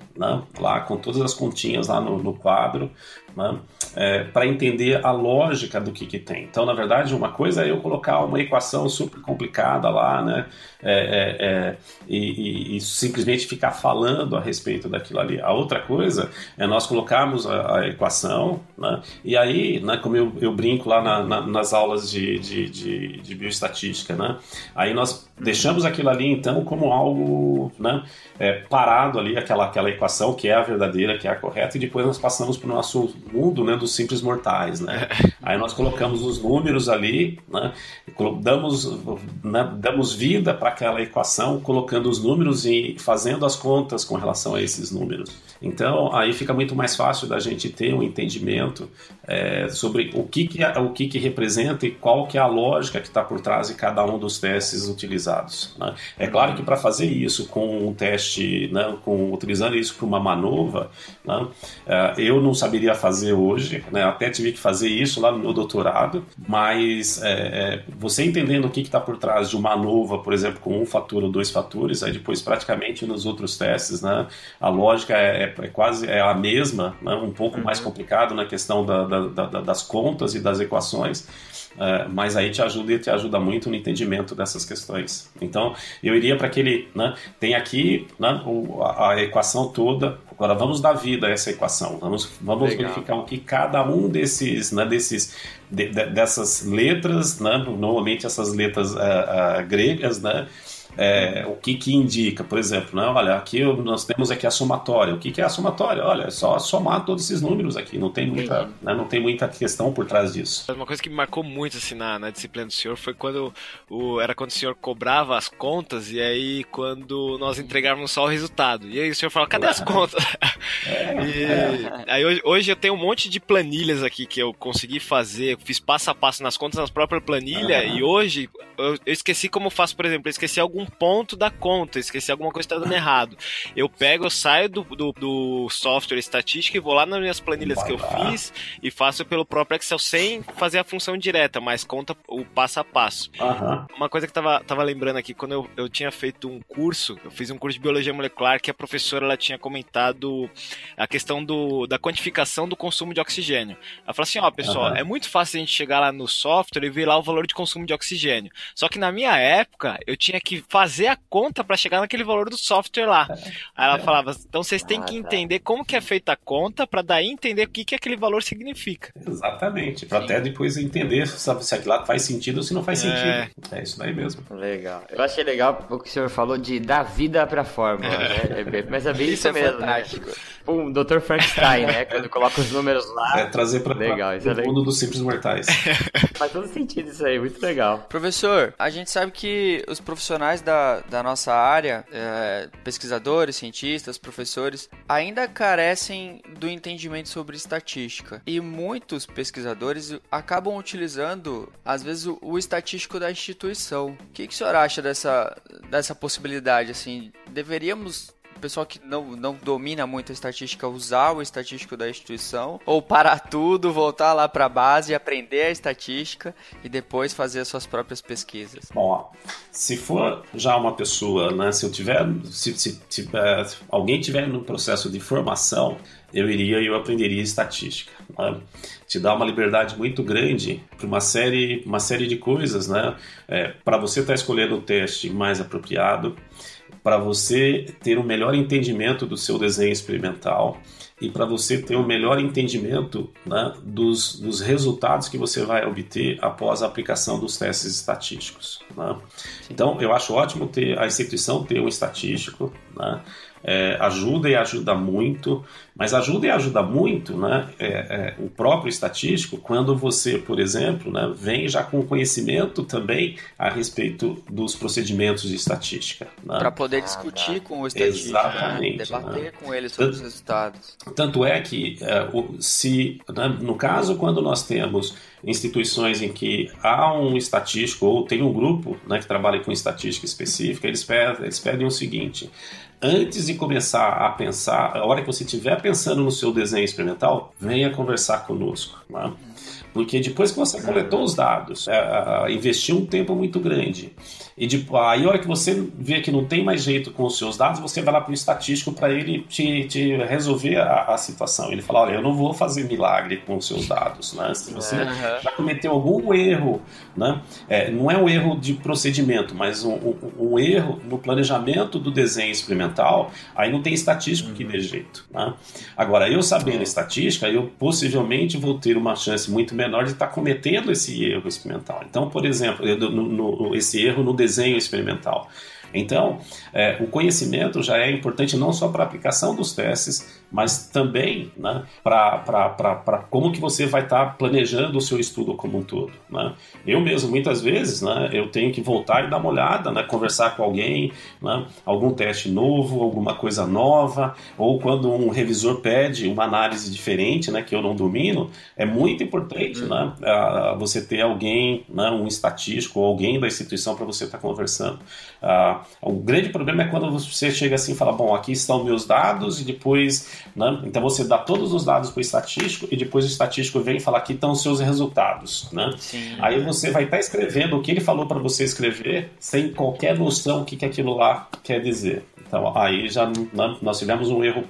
lá com todas as continhas lá no, no quadro, né, é, para entender a lógica do que, que tem. Então, na verdade, uma coisa é eu colocar uma equação super complicada lá, né, é, é, é e, e, e, simplesmente ficar falando a respeito daquilo ali. A outra coisa é nós colocarmos a, a equação, né, e aí, né, como eu, eu brinco lá na, na, nas aulas de, de, de, de bioestatística, né, aí nós deixamos aquilo ali então como algo né, é, parado ali, aquela, aquela equação que é a verdadeira, que é a correta, e depois nós passamos para o nosso mundo né, dos simples mortais. Né? Aí nós colocamos os números ali, né, damos, né, damos vida para aquela equação, colocando os números e fazendo as contas com relação a esses números. Então aí fica muito mais fácil da gente ter um entendimento é, sobre o que, que, é, o que, que representa e qual que é a lógica que está por trás de cada um dos testes utilizados. Né? É claro que para fazer isso com um teste né, com, utilizando isso para uma manova, né, é, eu não saberia fazer hoje, né, até tive que fazer isso lá no meu doutorado, mas é, é, você entendendo o que está por trás de uma manova, por exemplo, com um fator ou dois fatores, aí depois praticamente nos outros testes, né, a lógica é, é, é quase é a mesma, né, um pouco uhum. mais complicado na questão da, da, da, das contas e das equações, é, mas aí te ajuda e te ajuda muito no entendimento dessas questões. Então, eu iria para aquele, né, tem aqui né, a, a, equação toda Agora vamos dar vida a essa equação. Vamos, vamos verificar o que cada um desses, né, desses de, de, dessas letras, né, normalmente essas letras uh, uh, gregas, né, é, o que que indica, por exemplo, né? olha, aqui nós temos aqui a somatória. O que, que é a somatória? Olha, é só somar todos esses números aqui, não tem muita, né? não tem muita questão por trás disso. Uma coisa que me marcou muito assim na, na disciplina do senhor foi quando o, era quando o senhor cobrava as contas e aí quando nós entregávamos só o resultado. E aí o senhor falava, cadê as contas? É, e, é. Aí hoje, hoje, eu tenho um monte de planilhas aqui que eu consegui fazer, fiz passo a passo nas contas nas próprias planilhas uhum. e hoje eu, eu esqueci como faço, por exemplo, eu esqueci algum ponto da conta, esqueci alguma coisa que está dando errado. Eu pego, eu saio do, do, do, software estatística e vou lá nas minhas planilhas que eu fiz e faço pelo próprio Excel sem fazer a função direta, mas conta o passo a passo. Uhum. Uma coisa que tava, tava lembrando aqui, quando eu, eu tinha feito um curso, eu fiz um curso de biologia molecular que a professora ela tinha comentado a questão do, da quantificação do consumo de oxigênio. Ela falou assim: ó, pessoal, uhum. é muito fácil a gente chegar lá no software e ver lá o valor de consumo de oxigênio. Só que na minha época, eu tinha que fazer a conta para chegar naquele valor do software lá. Aí ela falava, então vocês têm que entender como que é feita a conta para daí entender o que, que aquele valor significa. Exatamente, para até depois entender sabe, se aquilo lá faz sentido ou se não faz é. sentido. É isso daí mesmo. Legal. Eu achei legal o que o senhor falou de dar vida pra fórmula, é. né? Mas é bem isso, isso é mesmo, né? fantástico. né? um Dr. Frankenstein, né? Quando coloca os números lá. É, trazer pra, legal, pra, o é mundo dos simples mortais. Faz todo sentido isso aí, muito legal. Professor, a gente sabe que os profissionais da, da nossa área, é, pesquisadores, cientistas, professores, ainda carecem do entendimento sobre estatística. E muitos pesquisadores acabam utilizando, às vezes, o, o estatístico da instituição. O que, que o senhor acha dessa, dessa possibilidade? Assim, deveríamos pessoal que não, não domina muito a estatística usar o estatístico da instituição, ou parar tudo, voltar lá para a base, aprender a estatística e depois fazer as suas próprias pesquisas? Bom, se for já uma pessoa, né, se eu tiver, se, se, se alguém tiver no processo de formação, eu iria e eu aprenderia estatística. Né? Te dá uma liberdade muito grande para uma série, uma série de coisas, né? É, para você estar tá escolhendo o teste mais apropriado, para você ter um melhor entendimento do seu desenho experimental e para você ter um melhor entendimento né, dos, dos, resultados que você vai obter após a aplicação dos testes estatísticos. Né? Então, eu acho ótimo ter a instituição ter um estatístico, né? É, ajuda e ajuda muito, mas ajuda e ajuda muito né, é, é, o próprio estatístico quando você, por exemplo, né, vem já com conhecimento também a respeito dos procedimentos de estatística. Né? Para poder discutir ah, com o estatístico, né, Exatamente, né? debater com ele sobre tanto, os resultados. Tanto é que, é, se né, no caso, quando nós temos instituições em que há um estatístico ou tem um grupo né, que trabalha com estatística específica, eles pedem, eles pedem o seguinte: antes de começar a pensar, a hora que você estiver pensando no seu desenho experimental, venha conversar conosco. Né? Porque depois que você coletou os dados, é, investiu um tempo muito grande, e de, aí, a hora que você vê que não tem mais jeito com os seus dados, você vai lá para o estatístico para ele te, te resolver a, a, situação. Ele fala: Olha, eu não vou fazer milagre com os seus dados. Né? Se você uhum. já cometeu algum erro, né? É, não é um erro de procedimento, mas um, um, um, erro no planejamento do desenho experimental, aí não tem estatístico uhum. que dê jeito. Né? Agora, eu sabendo estatística, eu possivelmente vou ter uma chance muito menor de estar tá cometendo esse erro experimental. Então, por exemplo, eu, no, no, esse erro no desenho desenho experimental. Então, é, o conhecimento já é importante não só para a aplicação dos testes, mas também né, para como que você vai estar tá planejando o seu estudo como um todo. Né? Eu mesmo, muitas vezes, né, eu tenho que voltar e dar uma olhada, né, conversar com alguém, né, algum teste novo, alguma coisa nova, ou quando um revisor pede uma análise diferente, né, que eu não domino, é muito importante né, você ter alguém, né, um estatístico alguém da instituição para você estar tá conversando. Ah, o grande problema é quando você chega assim e fala, bom, aqui estão meus dados e depois né? Então você dá todos os dados para o estatístico e depois o estatístico vem e fala aqui estão os seus resultados. Né? Sim. Aí você vai estar tá escrevendo o que ele falou para você escrever sem qualquer noção do que, que aquilo lá quer dizer. Então aí já né, nós tivemos um erro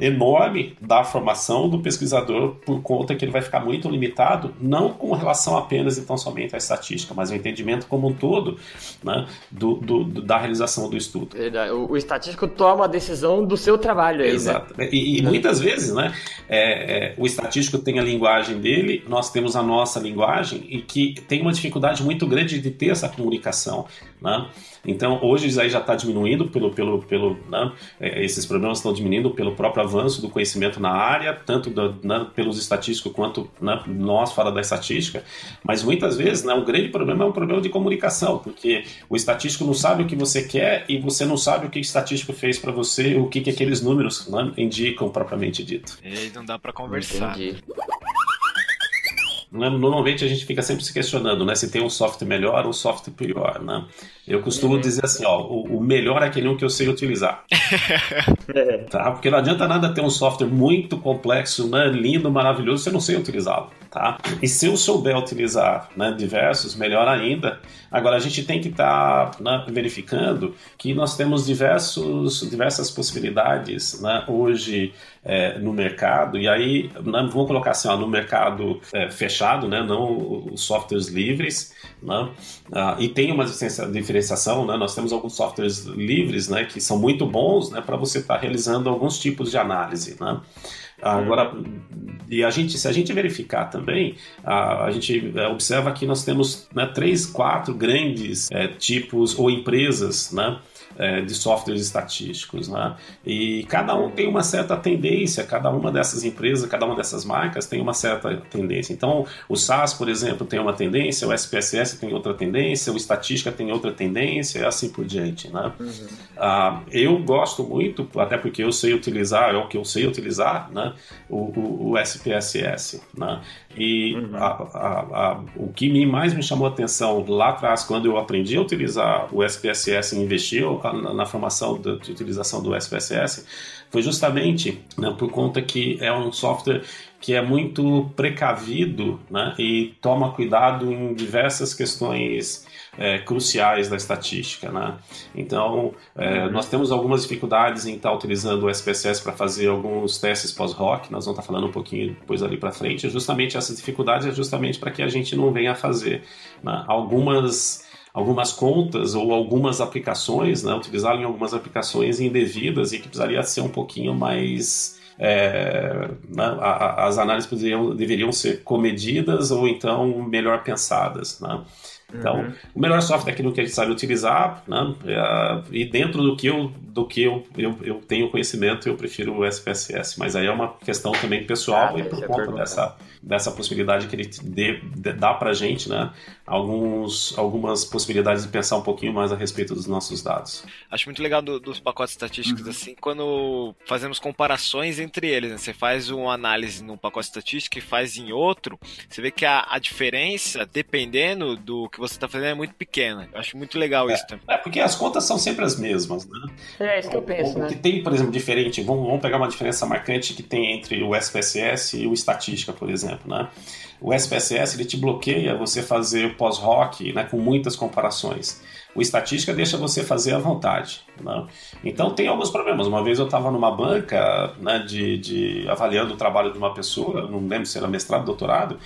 enorme da formação do pesquisador por conta que ele vai ficar muito limitado, não com relação apenas e tão somente à estatística, mas o entendimento como um todo né, do, do, da realização do estudo. O, o estatístico toma a decisão do seu trabalho aí, Exato. Né? E, e, muitas vezes, né, é, é, o estatístico tem a linguagem dele, nós temos a nossa linguagem e que tem uma dificuldade muito grande de ter essa comunicação, né? Então, hoje isso aí já está diminuindo pelo, pelo, pelo né, é, esses problemas estão diminuindo pelo próprio avanço do conhecimento na área, tanto do, né, pelos estatísticos quanto né, nós fora da estatística. Mas muitas vezes, né, o grande problema é um problema de comunicação, porque o estatístico não sabe o que você quer e você não sabe o que o estatístico fez para você, o que, que aqueles números né, indicam propriamente dito. E não dá para conversar. Entendi. Né? Normalmente a gente fica sempre se questionando, né? Se tem um software melhor ou um software pior, né? Eu costumo uhum. dizer assim, ó, o, o, melhor é aquele um que eu sei utilizar. tá? Porque não adianta nada ter um software muito complexo, né? lindo, maravilhoso, se eu não sei utilizá-lo. Tá? E se eu souber utilizar né, diversos, melhor ainda. Agora, a gente tem que estar tá, né, verificando que nós temos diversos, diversas possibilidades né, hoje é, no mercado, e aí né, vamos colocar assim, ó, no mercado é, fechado, né, não os softwares livres, né, ah, e tem uma diferenciação, né, nós temos alguns softwares livres né, que são muito bons né, para você estar tá realizando alguns tipos de análise. Né. Agora, e a gente, se a gente verificar também, a, a gente é, observa que nós temos né, três, quatro grandes é, tipos ou empresas, né? É, de softwares estatísticos. Né? E cada um tem uma certa tendência, cada uma dessas empresas, cada uma dessas marcas tem uma certa tendência. Então, o SAS, por exemplo, tem uma tendência, o SPSS tem outra tendência, o Estatística tem outra tendência e assim por diante. Né? Uhum. Ah, eu gosto muito, até porque eu sei utilizar, é o que eu sei utilizar, né? o, o, o SPSS. Né? E uhum. a, a, a, o que mais me chamou a atenção lá atrás, quando eu aprendi a utilizar o SPSS e investi na, na formação de, de, utilização do SPSS, foi justamente né, por conta que é um software que é muito precavido né, e toma cuidado em diversas questões é, cruciais da estatística. Né? Então, é, nós temos algumas dificuldades em estar utilizando o SPSS para fazer alguns testes pós-rock, nós vamos estar falando um pouquinho depois ali para frente. Justamente essa dificuldade é justamente para que a gente não venha a fazer né? algumas algumas contas ou algumas aplicações, né, utilizá em algumas aplicações indevidas e que precisaria ser um pouquinho mais é, né, as análises poderiam, deveriam ser comedidas ou então melhor pensadas. Né? Então, uhum. o melhor software é aquilo que a gente sabe utilizar, né? É, e dentro do que eu, do que eu, eu, eu, tenho conhecimento, eu prefiro o SPSS. Mas aí é uma questão também pessoal ah, e por conta dessa, dessa possibilidade que ele dê, dá pra gente, né? Alguns, algumas possibilidades de pensar um pouquinho mais a respeito dos nossos dados. Acho muito legal do, dos pacotes estatísticos, uhum. assim, quando fazemos comparações entre eles, né? Você faz uma análise num pacote estatístico e faz em outro, você vê que a, a diferença, dependendo do que você está fazendo, é muito pequena. Eu acho muito legal é, isso também. É, porque as contas são sempre as mesmas, né? É, isso que eu penso, o, né? O que tem, por exemplo, diferente, vamos, vamos pegar uma diferença marcante que tem entre o SPSS e o Estatística, por exemplo exemplo, né? O SPSS ele te bloqueia você fazer pós-rock né, com muitas comparações. O estatística deixa você fazer à vontade. Né? Então tem alguns problemas. Uma vez eu estava numa banca né, de, de avaliando o trabalho de uma pessoa, não lembro se era mestrado, doutorado,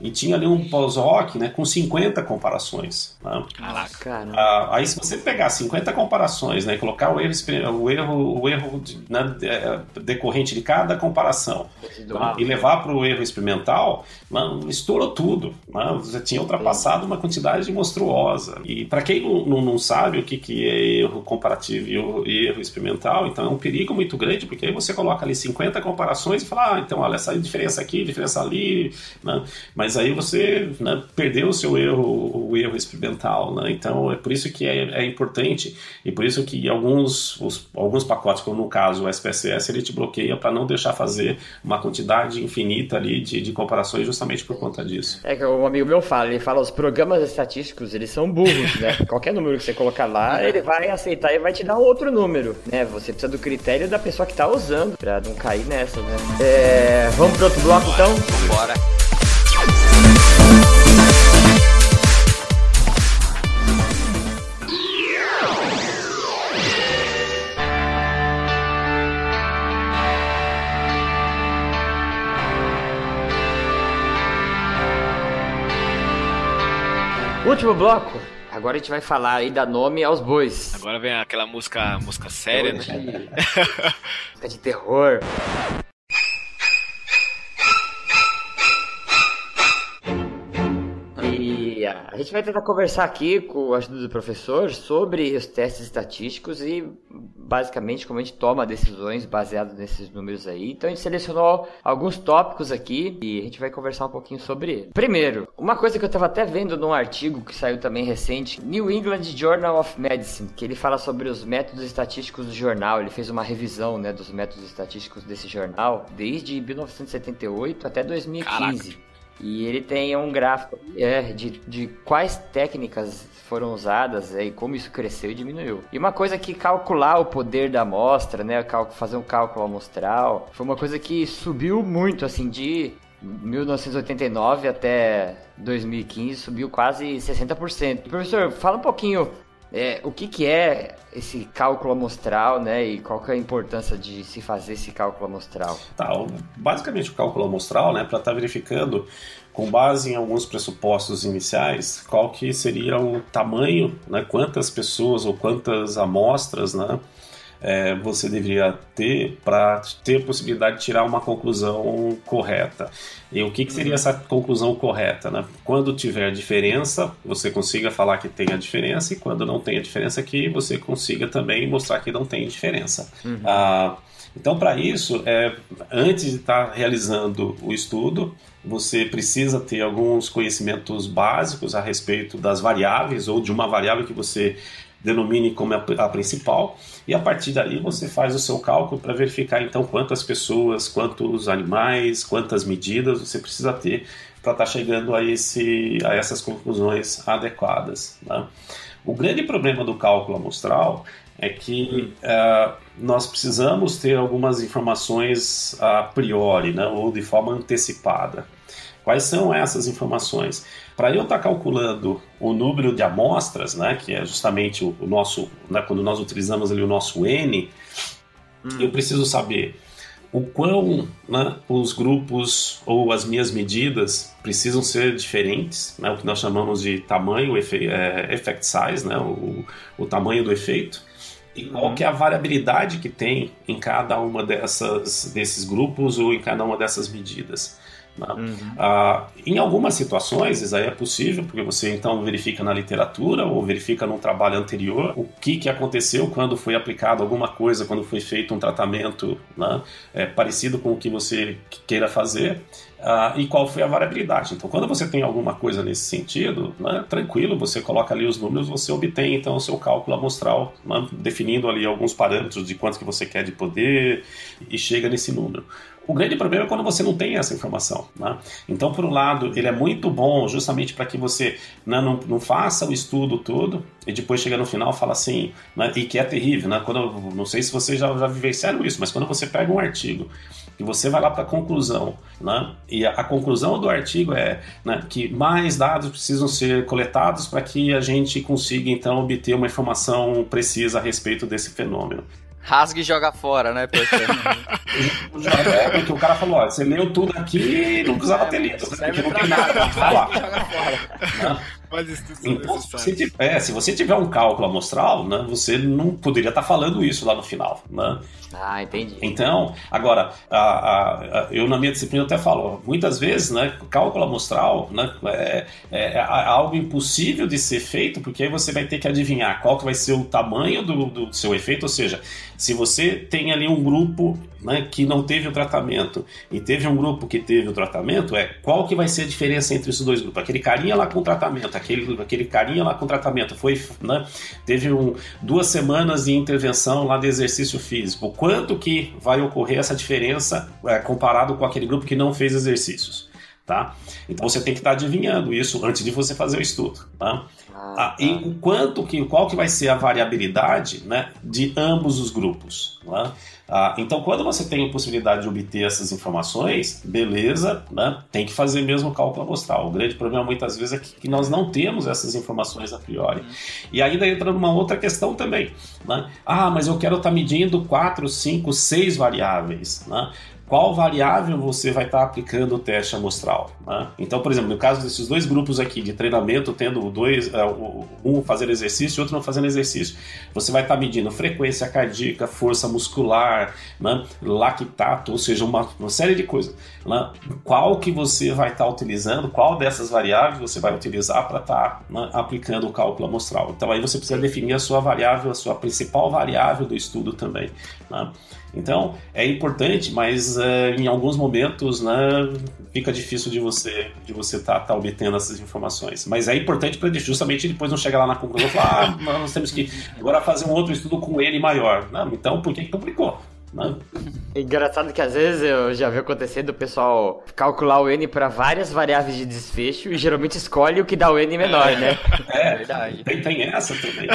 e tinha ali um pós-rock né, com 50 comparações. Né? Caraca, ah, aí se você pegar 50 comparações né, e colocar o erro, o erro, o erro de, né, é, decorrente de cada comparação né, e levar para o erro experimental, mano, estourou tudo. Né? Você tinha ultrapassado uma quantidade monstruosa. E para quem não, não, não, sabe o que, que é erro comparativo e erro experimental, então é um perigo muito grande, porque aí você coloca ali 50 comparações e fala, ah, então olha essa diferença aqui, diferença ali, né? mas aí você né, perdeu o seu erro, o erro experimental. Né? Então é por isso que é, é importante e por isso que alguns, os, alguns pacotes, como no caso o SPSS, ele te bloqueia para não deixar fazer uma quantidade infinita ali de, de comparações justamente por conta disso. É que um amigo meu fala, ele fala os programas estatísticos, eles são burros, né? Qualquer número que você colocar lá, ele vai aceitar e vai te dar outro número, né? Você precisa do critério da pessoa que está usando para não cair nessa, né? É, vamos pro outro bloco então? Bora. Último bloco. Agora a gente vai falar aí da nome aos bois. Agora vem aquela música, música séria, né? Música de terror. A gente vai tentar conversar aqui com a ajuda do professor sobre os testes estatísticos e basicamente como a gente toma decisões baseadas nesses números aí. Então a gente selecionou alguns tópicos aqui e a gente vai conversar um pouquinho sobre ele. Primeiro, uma coisa que eu estava até vendo num artigo que saiu também recente, New England Journal of Medicine, que ele fala sobre os métodos estatísticos do jornal. Ele fez uma revisão, né, dos métodos estatísticos desse jornal desde 1978 até 2015. Caraca. E ele tem um gráfico é, de, de quais técnicas foram usadas é, e como isso cresceu e diminuiu. E uma coisa que calcular o poder da amostra, né, fazer um cálculo amostral, foi uma coisa que subiu muito, assim, de 1989 até 2015, subiu quase 60%. Professor, fala um pouquinho é, o que, que é esse cálculo amostral, né, e qual que é a importância de se fazer esse cálculo amostral? Tá, basicamente o cálculo amostral, né, para estar verificando com base em alguns pressupostos iniciais, qual que seria o tamanho, né, quantas pessoas ou quantas amostras, né, é, você deveria ter para ter a possibilidade de tirar uma conclusão correta. E o que, que seria essa conclusão correta? Né? Quando tiver diferença, você consiga falar que tem a diferença, e quando não tem a diferença, que você consiga também mostrar que não tem diferença. Ah, então, para isso, é, antes de estar realizando o estudo, você precisa ter alguns conhecimentos básicos a respeito das variáveis ou de uma variável que você denomine como a, a principal, e a partir daí você faz o seu cálculo para verificar então quantas pessoas, quantos animais, quantas medidas você precisa ter para estar chegando a, esse, a essas conclusões adequadas. né? O grande problema do cálculo amostral é que eh, nós precisamos ter algumas informações a priori, né, ou de forma antecipada. Quais são essas informações? Para eu estar calculando o número de amostras, né, que é justamente o, nosso, né, quando nós utilizamos ali o nosso n, eu preciso saber o quão né, os grupos ou as minhas medidas precisam ser diferentes, né, o que nós chamamos de tamanho, efe, é, effect size, né, o, o tamanho do efeito, e qual que é a variabilidade que tem em cada uma dessas, desses grupos ou em cada uma dessas medidas. Né? Ah, em algumas situações, isso aí é possível, porque você então verifica na literatura ou verifica num trabalho anterior o que, que aconteceu quando foi aplicado alguma coisa, quando foi feito um tratamento né, é, parecido com o que você queira fazer. ah, e qual foi a variabilidade. Então, quando você tem alguma coisa nesse sentido, né, tranquilo, você coloca ali os números, você obtém então o seu cálculo amostral, né, definindo ali alguns parâmetros de quanto que você quer de poder e chega nesse número. O grande problema é quando você não tem essa informação. Né? Então, por um lado, ele é muito bom justamente para que você né, não, não faça o estudo todo e depois chega no final fala assim, né, e que é terrível. Né? Quando, não sei se vocês já, já vivenciaram isso, mas quando você pega um artigo e você vai lá para a conclusão, né? E a, a conclusão do artigo é né, que mais dados precisam ser coletados para que a gente consiga então obter uma informação precisa a respeito desse fenômeno. Rasga e joga fora, né? Já é, porque o cara falou, ó, você leu tudo aqui e não precisava ter lido, né? Porque não tem nada para falar. Mas isso tudo Então, se, tiver, é, se você tiver um cálculo amostral, né, você não poderia estar falando isso lá no final. Né? Ah, entendi. Então, agora, a- a- a- eu na minha disciplina até falo, muitas vezes, né, cálculo amostral né, é, é- é algo impossível de ser feito, porque aí você vai ter que adivinhar qual que vai ser o tamanho do, do seu efeito, ou seja, se você tem ali um grupo né, que não teve o tratamento e teve um grupo que teve o tratamento, é qual que vai ser a diferença entre esses dois grupos? Aquele carinha lá com tratamento, aquele, aquele carinha lá com tratamento, foi, né, teve um, duas semanas de intervenção lá de exercício físico. Quanto que vai ocorrer essa diferença é, comparado com aquele grupo que não fez exercícios? Tá? Então você tem que estar adivinhando isso antes de você fazer o estudo. Tá? Ah, e o quanto que, qual que vai ser a variabilidade né, de ambos os grupos. né? Ah, então, quando você tem a possibilidade de obter essas informações, beleza, né, tem que fazer mesmo o cálculo amostral. O grande problema muitas vezes é que, nós não temos essas informações a priori. E ainda entra numa outra questão também. Né? Ah, mas eu quero estar medindo quatro, cinco, seis variáveis. Né? Qual variável você vai estar tá aplicando o teste amostral. Né? Então, por exemplo, no caso desses dois grupos aqui de treinamento, tendo dois, é, um fazendo exercício e outro não fazendo exercício, você vai estar tá medindo frequência cardíaca, força muscular, né? lactato, ou seja, uma, uma série de coisas. Né? Qual que você vai estar tá utilizando, qual dessas variáveis você vai utilizar para estar né, aplicando o cálculo amostral. Então aí você precisa definir a sua variável, a sua principal variável do estudo também. Né? Então, é importante, mas uh, em alguns momentos né, fica difícil de você de você estar tá, tá obtendo essas informações. Mas é importante para justamente depois não chegar lá na conclusão e falar, ah, nós temos que agora fazer um outro estudo com ele maior. Não, então por que publicou? Né? Engraçado que às vezes eu já vi acontecendo o pessoal calcular o N para várias variáveis de desfecho e geralmente escolhe o que dá o N menor, né? É, verdade. Tem, tem essa também.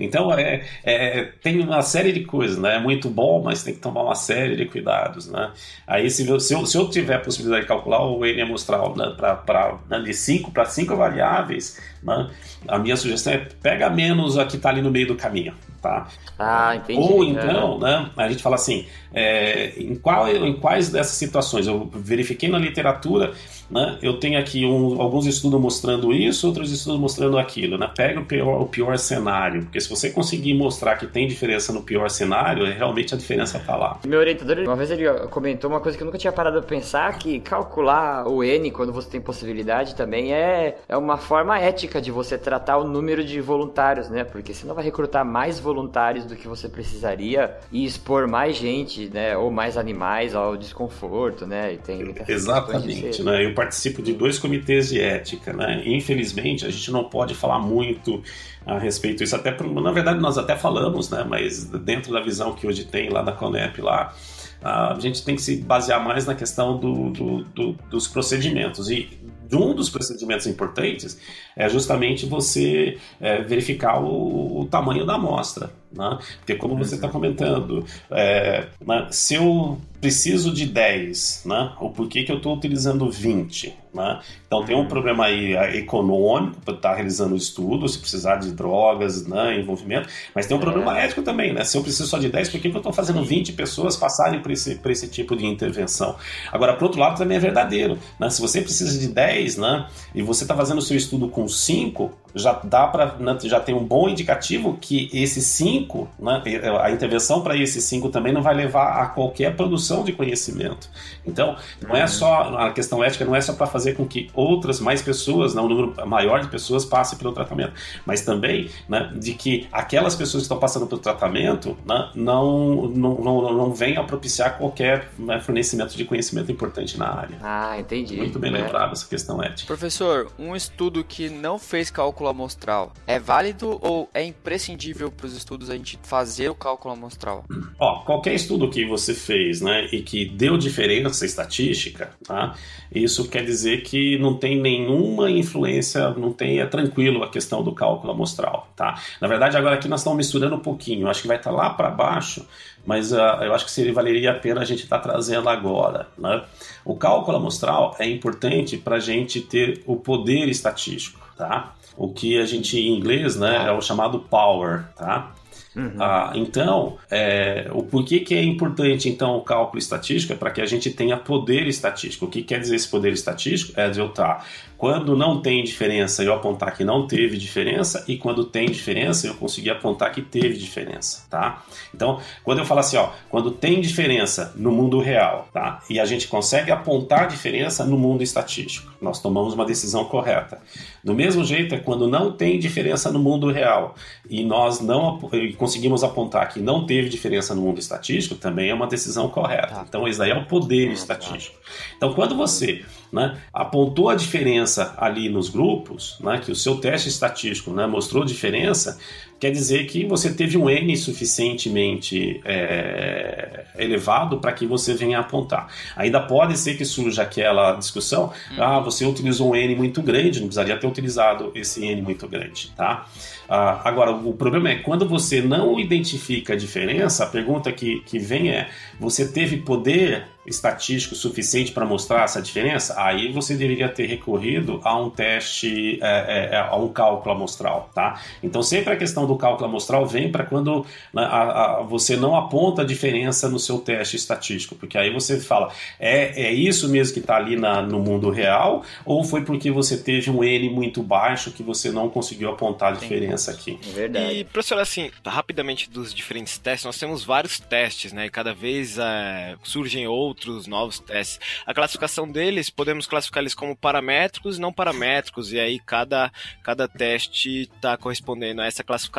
Então, é, é, tem uma série de coisas, né? É muito bom, mas tem que tomar uma série de cuidados, né? Aí, se eu, se eu, se eu tiver a possibilidade de calcular o N amostral né, para né, de 5 para 5 variáveis, né, a minha sugestão é pega menos a que está ali no meio do caminho. Tá? Ah, entendi. Ou então, é. né, a gente fala assim, é, em, qual, em quais dessas situações? Eu verifiquei na literatura né? Eu tenho aqui um, alguns estudos mostrando isso, outros estudos mostrando aquilo. Né? Pega o pior, o pior cenário, porque se você conseguir mostrar que tem diferença no pior cenário, realmente a diferença está lá. Meu orientador, uma vez ele comentou uma coisa que eu nunca tinha parado a pensar, que calcular o N quando você tem possibilidade também é, é uma forma ética de você tratar o número de voluntários, né? Porque você não vai recrutar mais voluntários do que você precisaria e expor mais gente, né? Ou mais animais ao desconforto, né? E tem Exatamente, né? Participo de dois comitês de ética, né? Infelizmente, a gente não pode falar muito a respeito disso, até por, na verdade nós até falamos, né? Mas dentro da visão que hoje tem lá da Conep lá, a gente tem que se basear mais na questão do, do, do, dos procedimentos. E um dos procedimentos importantes é justamente você é, verificar o, o, tamanho da amostra. Né? Porque, como você está comentando, é, né, se eu preciso de 10, né? O porquê que eu estou utilizando 20, né? Então tem um uhum. problema aí é, econômico para estar tá realizando o estudo, se precisar de drogas, né, envolvimento, mas tem um problema é. ético também, né? Se eu preciso só de 10, por que, que eu estou fazendo 20 pessoas passarem por esse, por esse tipo de intervenção? Agora, por outro lado, também é verdadeiro, né? Se você precisa de 10, né, e você está fazendo o seu estudo com 5, já dá para né, já tem um bom indicativo que esses 5, né, a intervenção para esses 5 também não vai levar a qualquer produção de conhecimento. Então, não é só a questão ética não é só para fazer com que outras mais pessoas, né, um número maior de pessoas passem pelo tratamento, mas também né, de que aquelas pessoas que estão passando pelo tratamento né, não, não, não, não venham a propiciar qualquer né, fornecimento de conhecimento importante na área. Ah, entendi. Muito bem é. lembrado essa questão ética. Professor, um estudo que não fez cálculo amostral é válido ou é imprescindível para os estudos a gente fazer o cálculo amostral? Ó, qualquer estudo que você fez, né, e que deu diferença estatística, tá? Isso quer dizer que não tem nenhuma influência, não tem, é tranquilo a questão do cálculo amostral, tá? Na verdade, agora aqui nós estamos misturando um pouquinho, acho que vai estar lá para baixo, mas uh, eu acho que seria, valeria a pena a gente estar tá trazendo agora, né? O cálculo amostral é importante para a gente ter o poder estatístico, tá? O que a gente em inglês, né, tá. é o chamado power, tá? Uhum. Ah, então, é, o porquê que é importante então o cálculo estatístico é para que a gente tenha poder estatístico. O que quer dizer esse poder estatístico? É de eu estar quando não tem diferença, eu apontar que não teve diferença, e quando tem diferença, eu conseguir apontar que teve diferença, tá? Então, quando eu falo assim, ó, quando tem diferença no mundo real, tá? E a gente consegue apontar diferença no mundo estatístico, nós tomamos uma decisão correta. Do mesmo jeito é quando não tem diferença no mundo real e nós não conseguimos apontar que não teve diferença no mundo estatístico, também é uma decisão correta. Tá. Então, isso daí é o poder estatístico. Então, quando você né, apontou a diferença ali nos grupos, né, que o seu teste estatístico né, mostrou diferença, quer dizer que você teve um N suficientemente é, elevado para que você venha apontar. Ainda pode ser que surja aquela discussão, hum. ah, você utilizou um N muito grande, não precisaria ter utilizado esse N muito grande, tá? Ah, agora, o problema é quando você não identifica a diferença, a pergunta que, que vem é: você teve poder estatístico suficiente para mostrar essa diferença? Aí você deveria ter recorrido a um teste, é, é, a um cálculo amostral, tá? Então, sempre a questão questão do cálculo amostral vem para quando né, a, a, você não aponta a diferença no seu teste estatístico, porque aí você fala, é, é isso mesmo que está ali na, no mundo real, ou foi porque você teve um N muito baixo que você não conseguiu apontar a diferença aqui? É verdade. E, professor, assim, rapidamente dos diferentes testes, nós temos vários testes, né? E cada vez é, surgem outros novos testes. A classificação deles, podemos classificar eles como paramétricos e não paramétricos, e aí cada, cada teste está correspondendo a essa classificação.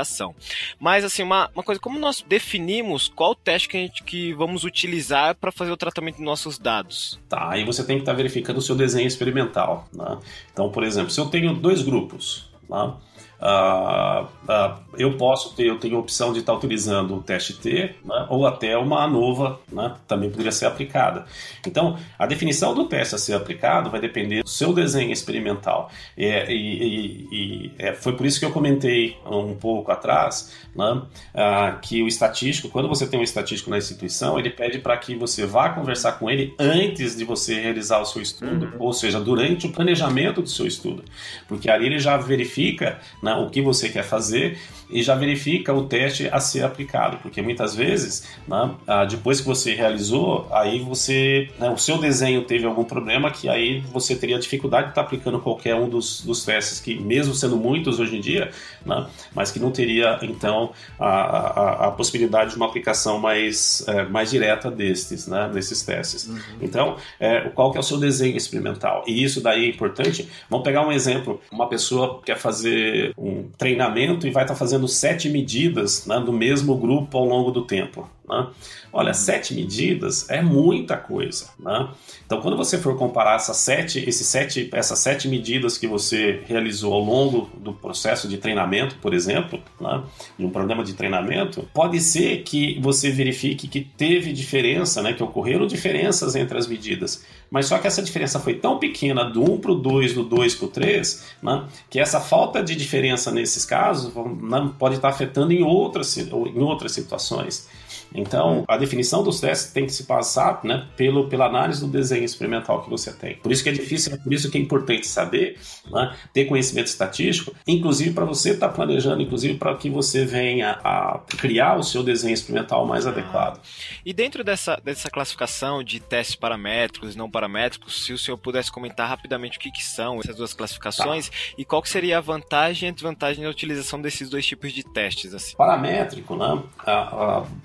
Mas, assim, uma, uma coisa, como nós definimos qual teste que, a gente, que vamos utilizar para fazer o tratamento dos nossos dados? Tá, aí você tem que estar tá verificando o seu desenho experimental. Né? Então, por exemplo, se eu tenho dois grupos, né? Uh, uh, eu posso ter, eu tenho a opção de estar utilizando o teste T, né, ou até uma ANOVA, né, também poderia ser aplicada. Então, a definição do teste a ser aplicado vai depender do seu desenho experimental. É, e, e, e é, foi por isso que eu comentei um pouco atrás né, uh, que o estatístico, quando você tem um estatístico na instituição, ele pede para que você vá conversar com ele antes de você realizar o seu estudo, uhum. ou seja, durante o planejamento do seu estudo, porque ali ele já verifica né, o que você quer fazer e já verifica o teste a ser aplicado, porque muitas vezes, né, ah, depois que você realizou, aí você, né, o seu desenho teve algum problema que aí você teria dificuldade de estar aplicando qualquer um dos, dos testes que, mesmo sendo muitos hoje em dia, né, mas que não teria então a, a, a possibilidade de uma aplicação mais, é, mais direta destes, né, desses testes. Uhum. Então, é, qual que é o seu desenho experimental? E isso daí é importante. Vamos pegar um exemplo: uma pessoa quer fazer um treinamento e vai estar tá fazendo sete medidas né, do mesmo grupo ao longo do tempo. Né? Olha, sete medidas é muita coisa. Né? Então, quando você for comparar essas sete, esses sete, essas sete medidas que você realizou ao longo do processo de treinamento, por exemplo, né, de um programa de treinamento, pode ser que você verifique que teve diferença, né, que ocorreram diferenças entre as medidas. Mas só que essa diferença foi tão pequena do 1 para o 2, do 2 para o 3, né, que essa falta de diferença nesses casos né, pode estar afetando em outras, em outras situações. Então, a definição dos testes tem que se passar né, pelo, pela análise do desenho experimental que você tem. Por isso que é difícil, é por isso que é importante saber, né, ter conhecimento estatístico, inclusive para você estar tá planejando, inclusive para que você venha a criar o seu desenho experimental mais adequado. E dentro dessa, dessa classificação de testes paramétricos e não paramétricos, se o senhor pudesse comentar rapidamente o que, que são essas duas classificações tá. e qual que seria a vantagem e a desvantagem da utilização desses dois tipos de testes? Assim. Paramétrico, né?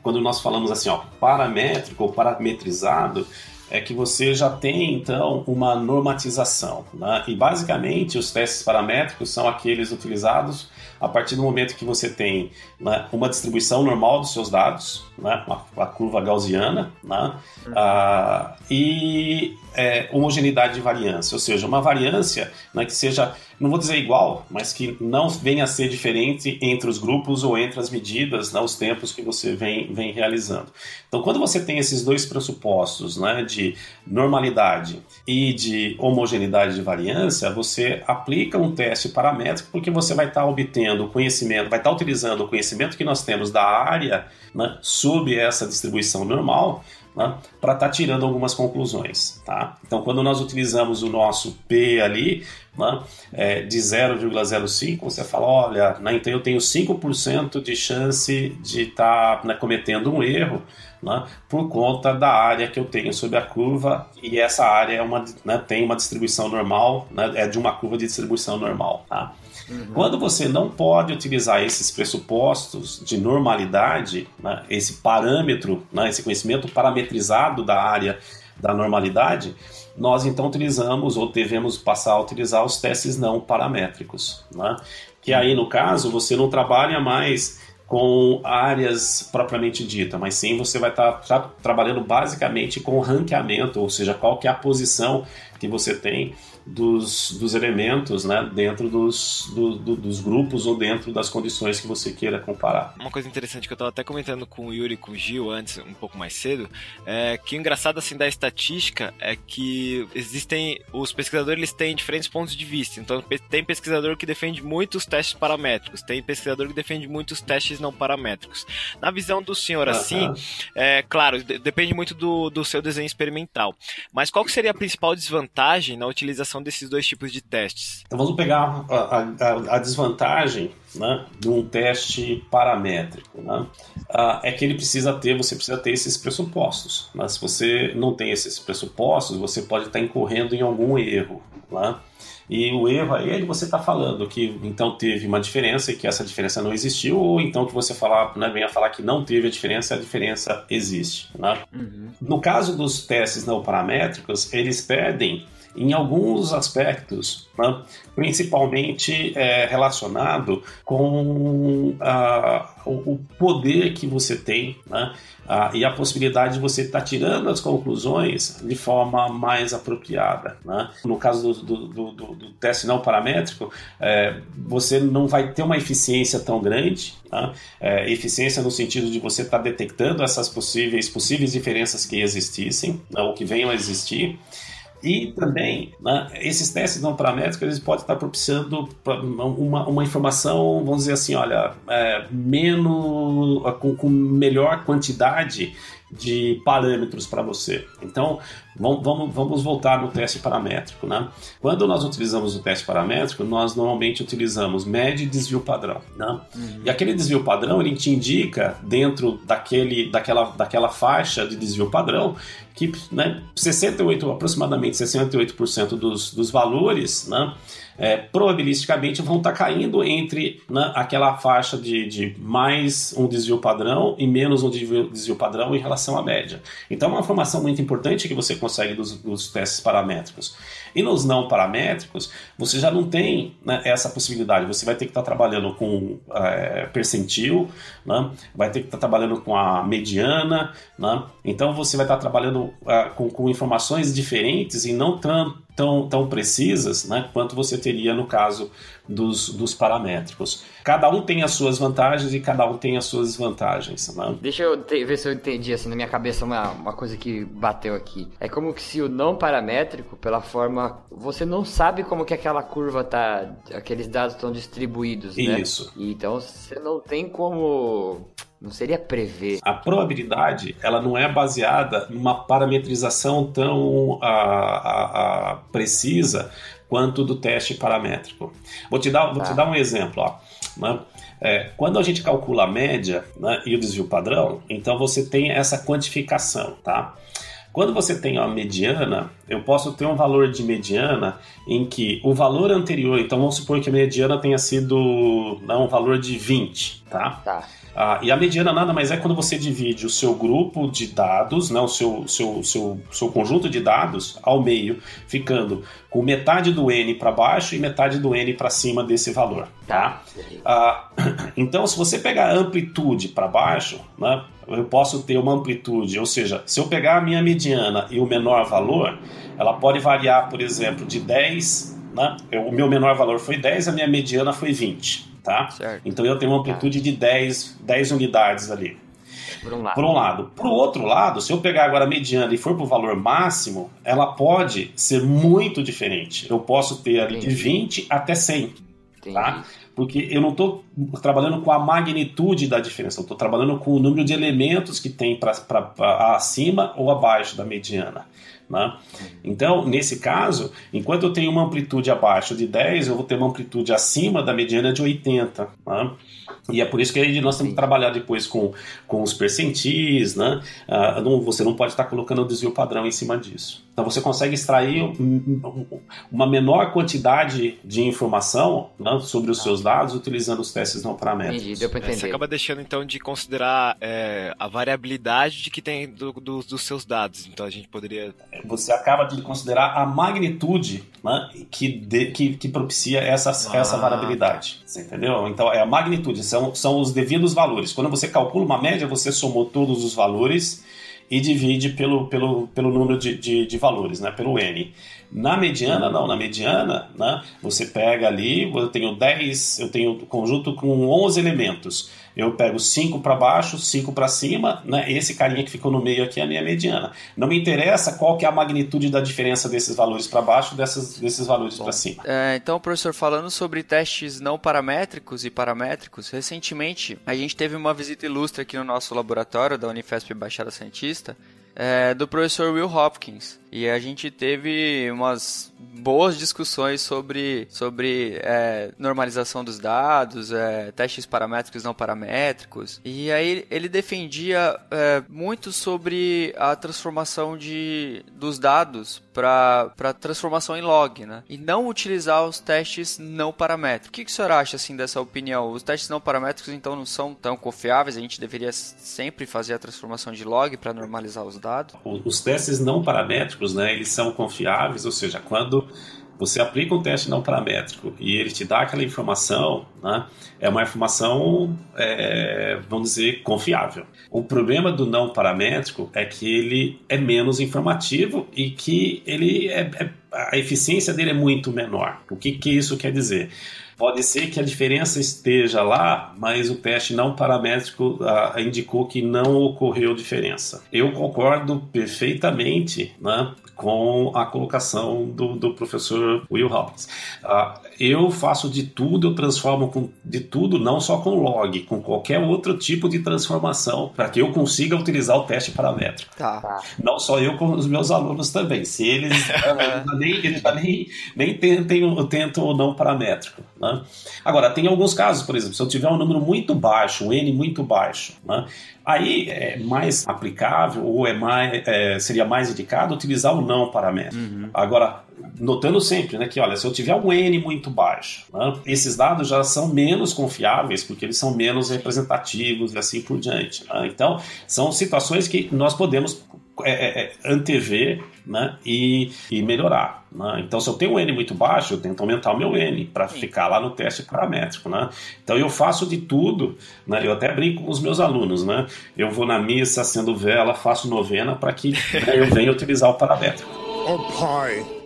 quando nós falamos assim, ó, paramétrico ou parametrizado, é que você já tem então uma normatização. Né? E basicamente os testes paramétricos são aqueles utilizados a partir do momento que você tem né, uma distribuição normal dos seus dados, né, uma, uma curva gaussiana, né, uhum. uh, e é, homogeneidade de variância, ou seja, uma variância né, que seja, não vou dizer igual, mas que não venha a ser diferente entre os grupos ou entre as medidas, né, os tempos que você vem, vem realizando. Então, quando você tem esses dois pressupostos né, de normalidade e de homogeneidade de variância, você aplica um teste paramétrico porque você vai estar obtendo o conhecimento, vai estar utilizando o conhecimento que nós temos da área né, sob essa distribuição normal né, para estar tá tirando algumas conclusões. Tá? Então, quando nós utilizamos o nosso P ali, né, é, de 0,05, você fala, olha, né, então eu tenho 5% de chance de estar tá, né, cometendo um erro né, por conta da área que eu tenho sobre a curva, e essa área é uma, né, tem uma distribuição normal, é de uma curva de distribuição normal. Tá? Uhum. Quando você não pode utilizar esses pressupostos de normalidade, né, esse parâmetro, né, esse conhecimento parametrizado da área da normalidade, nós então utilizamos ou devemos passar a utilizar os testes não paramétricos. Né? Que aí, no caso, você não trabalha mais com áreas propriamente dita, mas sim você vai estar tá tra trabalhando basicamente com ranqueamento, ou seja, qual que é a posição que você tem dos, dos elementos né, dentro dos, do, do, dos grupos ou dentro das condições que você queira comparar. Uma coisa interessante que eu estava até comentando com o Yuri e com o Gil antes, um pouco mais cedo, é que o engraçado assim da estatística é que existem os pesquisadores eles têm diferentes pontos de vista. Então tem pesquisador que defende muitos testes paramétricos, tem pesquisador que defende muitos testes não paramétricos. Na visão do senhor assim, uh -huh. é claro, depende muito do, do seu desenho experimental. Mas qual que seria a principal desvantagem vantagem na utilização desses dois tipos de testes? Então vamos pegar a, a, a desvantagem né, de um teste paramétrico. Né? Ah, é que ele precisa ter, você precisa ter esses pressupostos. Mas né? se você não tem esses pressupostos, você pode estar incorrendo em algum erro. Né? E o erro aí é de você estar tá falando que então teve uma diferença e que essa diferença não existiu, ou então que você falar, né, venha falar que não teve a diferença e a diferença existe. Né? Uhum. No caso dos testes não paramétricos, eles pedem em alguns aspectos, né, principalmente é, relacionado com uh, o, poder que você tem né, uh, e a possibilidade de você estar tá tirando as conclusões de forma mais apropriada. Né? No caso do, do, do, do teste não paramétrico, é, você não vai ter uma eficiência tão grande, né? é, eficiência no sentido de você estar tá detectando essas possíveis, possíveis diferenças que existissem né, ou que venham a existir. E também, né, esses testes não paramétricos eles podem estar propiciando uma, uma informação, vamos dizer assim, olha, é, menos, com, com melhor quantidade de parâmetros para você. Então, vamos, vamos voltar no teste paramétrico. Né? Quando nós utilizamos o teste paramétrico, nós normalmente utilizamos média e desvio padrão. Né? Uhum. E aquele desvio padrão, ele te indica dentro daquele, daquela, daquela faixa de desvio padrão que né, 68, aproximadamente 68% dos, dos valores né, é, probabilisticamente vão estar tá caindo entre né, aquela faixa de, de, mais um desvio padrão e menos um desvio, desvio, padrão em relação à média. Então, é uma informação muito importante que você consegue dos, dos testes paramétricos. E nos não paramétricos, você já não tem né, essa possibilidade. Você vai ter que estar tá trabalhando com é, percentil, né, vai ter que estar tá trabalhando com a mediana. Né, então, você vai estar tá trabalhando é, com, com informações diferentes e não tanto tão, tão precisas né, quanto você teria no caso dos, dos paramétricos. Cada um tem as suas vantagens e cada um tem as suas desvantagens. Né? Deixa eu te, ver se eu entendi assim na minha cabeça uma, uma coisa que bateu aqui. É como que se o não paramétrico, pela forma, você não sabe como que aquela curva tá, aqueles dados estão distribuídos, né? Isso. então você não tem como não seria prever. A probabilidade, ela não é baseada numa parametrização tão a, a, a precisa quanto do teste paramétrico. Vou te dar, vou te tá. dar um exemplo. Ó, né? é, quando a gente calcula a média né, e o desvio padrão, então você tem essa quantificação, tá? Quando você tem a mediana, eu posso ter um valor de mediana em que o valor anterior, então vamos supor que a mediana tenha sido não, um valor de 20, tá? Tá. Ah, e a mediana nada mais é quando você divide o seu grupo de dados, né, o seu, seu, seu, seu conjunto de dados ao meio, ficando com metade do n para baixo e metade do n para cima desse valor. Tá? Ah, então, se você pegar amplitude para baixo, né, eu posso ter uma amplitude, ou seja, se eu pegar a minha mediana e o menor valor, ela pode variar, por exemplo, de 10, né, o meu menor valor foi 10, a minha mediana foi 20 tá? Certo. Então eu tenho uma amplitude de 10, 10 unidades ali. Por um lado. Por um lado. Por outro lado, se eu pegar agora a mediana e for para o valor máximo, ela pode ser muito diferente. Eu posso ter ali de 20 até 100. Tá? Entendi. Tá? Porque eu não estou trabalhando com a magnitude da diferença, eu estou trabalhando com o número de elementos que tem para acima ou abaixo da mediana. Né? Então, nesse caso, enquanto eu tenho uma amplitude abaixo de 10, eu vou ter uma amplitude acima da mediana de 80. Né? E é por isso que nós temos que trabalhar depois com, com os percentis, né? Ah, não, você não pode estar colocando o desvio padrão em cima disso. Então você consegue extrair uma menor quantidade de informação né, sobre os seus dados utilizando os testes não paramétricos. Entendi, deu pra entender. Você acaba deixando então de considerar é, a variabilidade de que tem do, do, dos seus dados. Então a gente poderia. Você acaba de considerar a magnitude né, que, de, que, que, propicia essa, ah. essa variabilidade. Você entendeu? Então é a magnitude, são, são os devidos valores. Quando você calcula uma média, você somou todos os valores e divide pelo, pelo, pelo número de, de, de, valores, né? pelo N. Na mediana, não. Na mediana, né? você pega ali, eu tenho 10, eu tenho conjunto com 11 elementos. Eu pego 5 para baixo, 5 para cima, né? esse carinha que ficou no meio aqui é a minha mediana. Não me interessa qual que é a magnitude da diferença desses valores para baixo desses, desses valores para cima. É, então, professor, falando sobre testes não paramétricos e paramétricos, recentemente a gente teve uma visita ilustre aqui no nosso laboratório da Unifesp Baixada Santista é, do professor Will Hopkins. E a gente teve umas boas discussões sobre, sobre é, normalização dos dados, é, testes paramétricos não paramétricos. E aí ele defendia é, muito sobre a transformação de, dos dados para transformação em log, né? E não utilizar os testes não paramétricos. O que, que o senhor acha assim dessa opinião? Os testes não paramétricos então não são tão confiáveis? A gente deveria sempre fazer a transformação de log para normalizar os dados? Os testes não paramétricos né, eles são confiáveis, ou seja, quando você aplica um teste não paramétrico e ele te dá aquela informação, né, é uma informação, é, vamos dizer, confiável. O problema do não paramétrico é que ele é menos informativo e que ele é, é a eficiência dele é muito menor. O que, que isso quer dizer? Pode ser que a diferença esteja lá, mas o teste não paramétrico ah, indicou que não ocorreu diferença. Eu concordo perfeitamente né, com a colocação do, do professor Will Hopkins. Uh, eu faço de tudo, eu transformo com, de tudo, não só com log, com qualquer outro tipo de transformação, para que eu consiga utilizar o teste paramétrico. Tá. Não só eu, como os meus alunos também. Se eles, nem, eles nem, nem tentem, tentam o não paramétrico. Né? Agora, tem alguns casos, por exemplo, se eu tiver um número muito baixo, um N muito baixo, né? Aí é mais aplicável ou é mais, é, seria mais indicado utilizar o não paramétrico. Uhum. Agora, notando sempre né, que, olha, se eu tiver um N muito baixo, né, esses dados já são menos confiáveis porque eles são menos representativos e assim por diante. Né? Então, são situações que nós podemos é, é, é, antever né, e, e melhorar. Né? Então, se eu tenho um N muito baixo, eu tento aumentar o meu N para ficar lá no teste paramétrico. Né? Então, eu faço de tudo. Né? Eu até brinco com os meus alunos. Né? Eu vou na missa, acendo vela, faço novena para que né, eu venha utilizar o paramétrico. Oh, pai.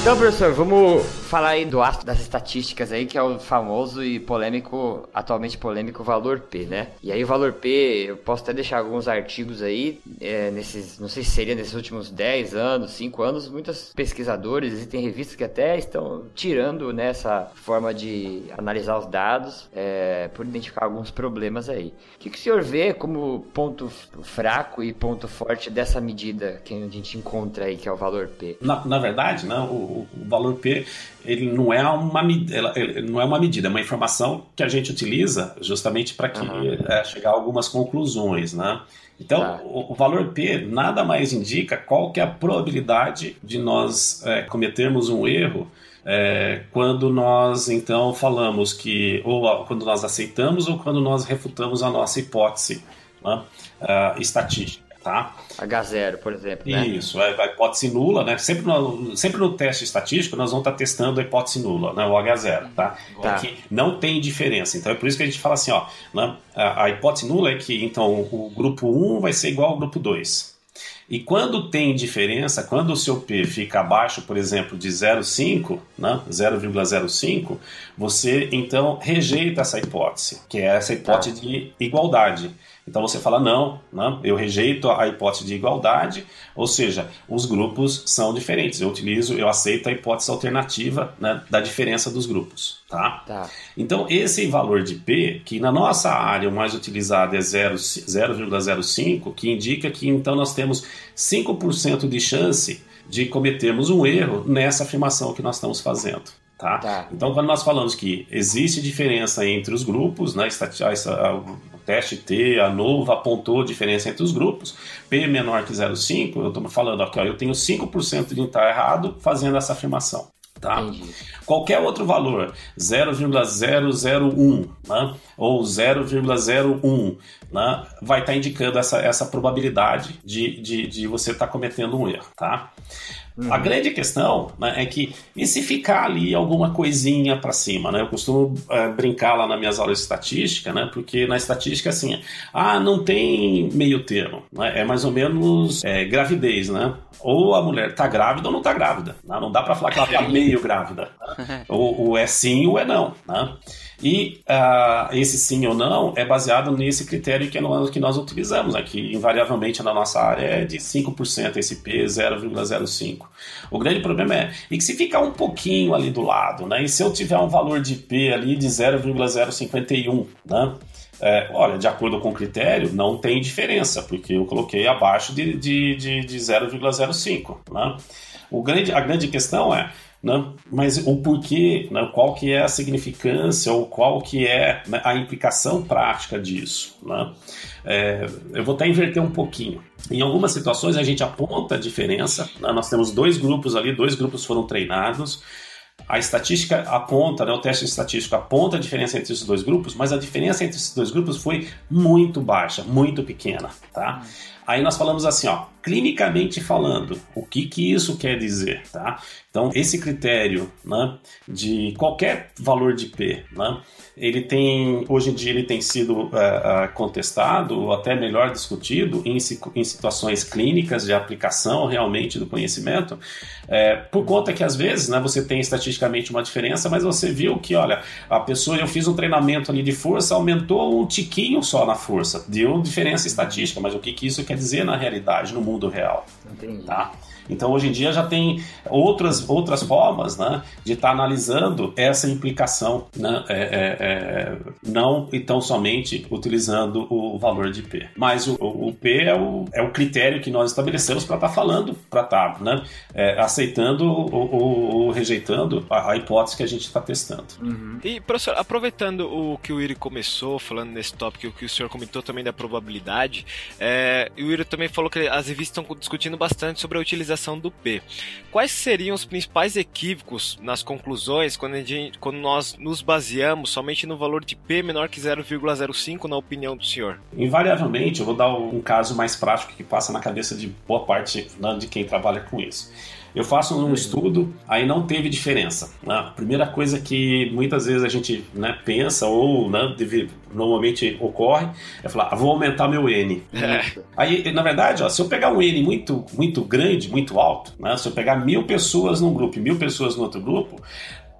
Então, professor, vamos falar aí do astro das estatísticas aí, que é o famoso e polêmico, atualmente polêmico valor P, né? E aí o valor P, eu posso até deixar alguns artigos aí, é, nesses, não sei se seria nesses últimos 10 anos, 5 anos, muitos pesquisadores, existem revistas que até estão tirando nessa né, forma de analisar os dados, é, por identificar alguns problemas aí. O que, que o senhor vê como ponto fraco e ponto forte dessa medida que a gente encontra aí, que é o valor P? Na, na verdade, né, o, o valor P ele não é uma ele não é uma medida, é uma informação que a gente utiliza justamente para que uhum. é, chegar a algumas conclusões, né? Então, tá. o, o, valor P nada mais indica qual que é a probabilidade de nós é, cometermos um erro é, quando nós então falamos que ou quando nós aceitamos ou quando nós refutamos a nossa hipótese né, uh, estatística tá? H0, por exemplo, né? Isso, a, a hipótese nula, né? Sempre no, sempre no teste estatístico nós vamos estar testando a hipótese nula, né? O H0, tá? tá. É que não tem diferença. Então é por isso que a gente fala assim, ó, né? a, a hipótese nula é que então o grupo 1 vai ser igual ao grupo 2. E quando tem diferença, quando o seu P fica abaixo, por exemplo, de 0,5, né, 0,05, você então rejeita essa hipótese, que é essa hipótese tá. de igualdade. Então você fala, não, não, eu rejeito a hipótese de igualdade, ou seja, os grupos são diferentes. Eu utilizo, eu aceito a hipótese alternativa né, da diferença dos grupos. Tá? tá? Então esse valor de P, que na nossa área o mais utilizado é 0,05, que indica que então nós temos 5% de chance de cometermos um erro nessa afirmação que nós estamos fazendo. Tá? tá? Então, quando nós falamos que existe diferença entre os grupos, né, teste T, a NOVA apontou diferença entre os grupos, P menor que 0,5, eu estou falando aqui, ó, eu tenho 5% de estar errado fazendo essa afirmação. Tá? Qualquer outro valor, 0,001 né, ou 0,01, né, vai estar tá indicando essa, essa probabilidade de, de, de você estar tá cometendo um erro. Tá? Uhum. A grande questão né, é que, e se ficar ali alguma coisinha para cima? Né? Eu costumo é, brincar lá nas minhas aulas de estatística, né, porque na estatística, assim, ah, não tem meio termo. Né? É mais ou menos é, gravidez, né? Ou a mulher está grávida ou não está grávida. Né? Não dá para falar que ela está meio grávida. o, o é sim ou é não. Né? E uh, esse sim ou não é baseado nesse critério que, nós, que nós utilizamos aqui, invariavelmente na nossa área é de 5% esse P 0,05. O grande problema é e que se ficar um pouquinho ali do lado, né? E se eu tiver um valor de P ali de 0,051, né? É, olha, de acordo com o critério, não tem diferença, porque eu coloquei abaixo de, de, de, de 0,05. Né? O grande, a grande questão é, né, mas o porquê, né, qual que é a significância ou qual que é né, a implicação prática disso. Né? É, eu vou até inverter um pouquinho. Em algumas situações a gente aponta a diferença, né? nós temos dois grupos ali, dois grupos foram treinados, a estatística aponta, né, o teste estatístico aponta a diferença entre esses dois grupos, mas a diferença entre esses dois grupos foi muito baixa, muito pequena, tá? Aí nós falamos assim, ó, clinicamente falando, o que que isso quer dizer, tá? Então, esse critério, né, de qualquer valor de P, né, ele tem, hoje em dia ele tem sido uh, uh, contestado, ou até melhor discutido, em, em, situações clínicas de aplicação realmente do conhecimento, é, por conta que às vezes né, você tem estatisticamente uma diferença, mas você viu que, olha, a pessoa, eu fiz um treinamento ali de força, aumentou um tiquinho só na força, deu diferença estatística, mas o que, que isso quer dizer na realidade, no mundo real? Entendi. Tá? Então, hoje em dia já tem outras, outras formas né, de estar tá analisando essa implicação, né, é, é, é, não então somente utilizando o valor de P. Mas o, o P é o, é o critério que nós estabelecemos para estar tá falando, para estar tá, né, é, aceitando ou, ou, ou, rejeitando a, a, hipótese que a gente está testando. Uhum. E, professor, aproveitando o que o Iri começou, falando nesse tópico, o que o senhor comentou também da probabilidade, é, o Iri também falou que as revistas estão discutindo bastante sobre a utilização do P. Quais seriam os principais equívocos nas conclusões quando, gente, quando nós nos baseamos somente no valor de P menor que 0,05, na opinião do senhor? Invariavelmente, eu vou dar um caso mais prático que passa na cabeça de boa parte né, de quem trabalha com isso. Eu faço um estudo, aí não teve diferença. A primeira coisa que muitas vezes a gente né, pensa ou né, deve, normalmente ocorre é falar, ah, vou aumentar meu N. É. Aí, na verdade, ó, se eu pegar um N muito, muito grande, muito alto, né, se eu pegar mil pessoas num grupo e mil pessoas no outro grupo,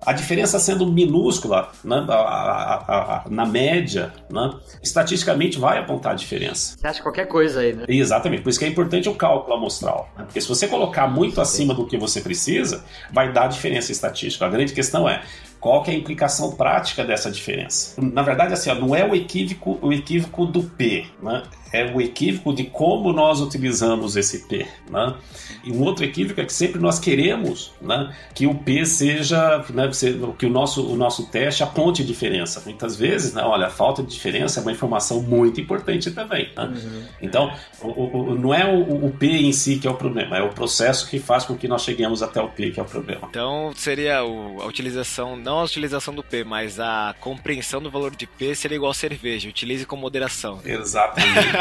a diferença sendo minúscula né, a, a, a, na média, né, estatisticamente vai apontar a diferença. Você acha qualquer coisa aí, né? Exatamente, por isso que é importante o cálculo amostral. Né? Porque se você colocar muito acima do que você precisa, vai dar diferença estatística. A grande questão é qual que é a implicação prática dessa diferença? Na verdade, assim, ó, não é o equívoco, o equívoco do P, né? É o equívoco de como nós utilizamos esse P. Né? E um outro equívoco é que sempre nós queremos né, que o P seja, né, que o nosso, o nosso teste aponte diferença. Muitas vezes, né, olha, a falta de diferença é uma informação muito importante também. Né? Uhum. Então, o, o, não é o, o, P em si que é o problema, é o processo que faz com que nós cheguemos até o P que é o problema. Então, seria a utilização, não a utilização do P, mas a compreensão do valor de P seria igual cerveja, utilize com moderação. Exatamente.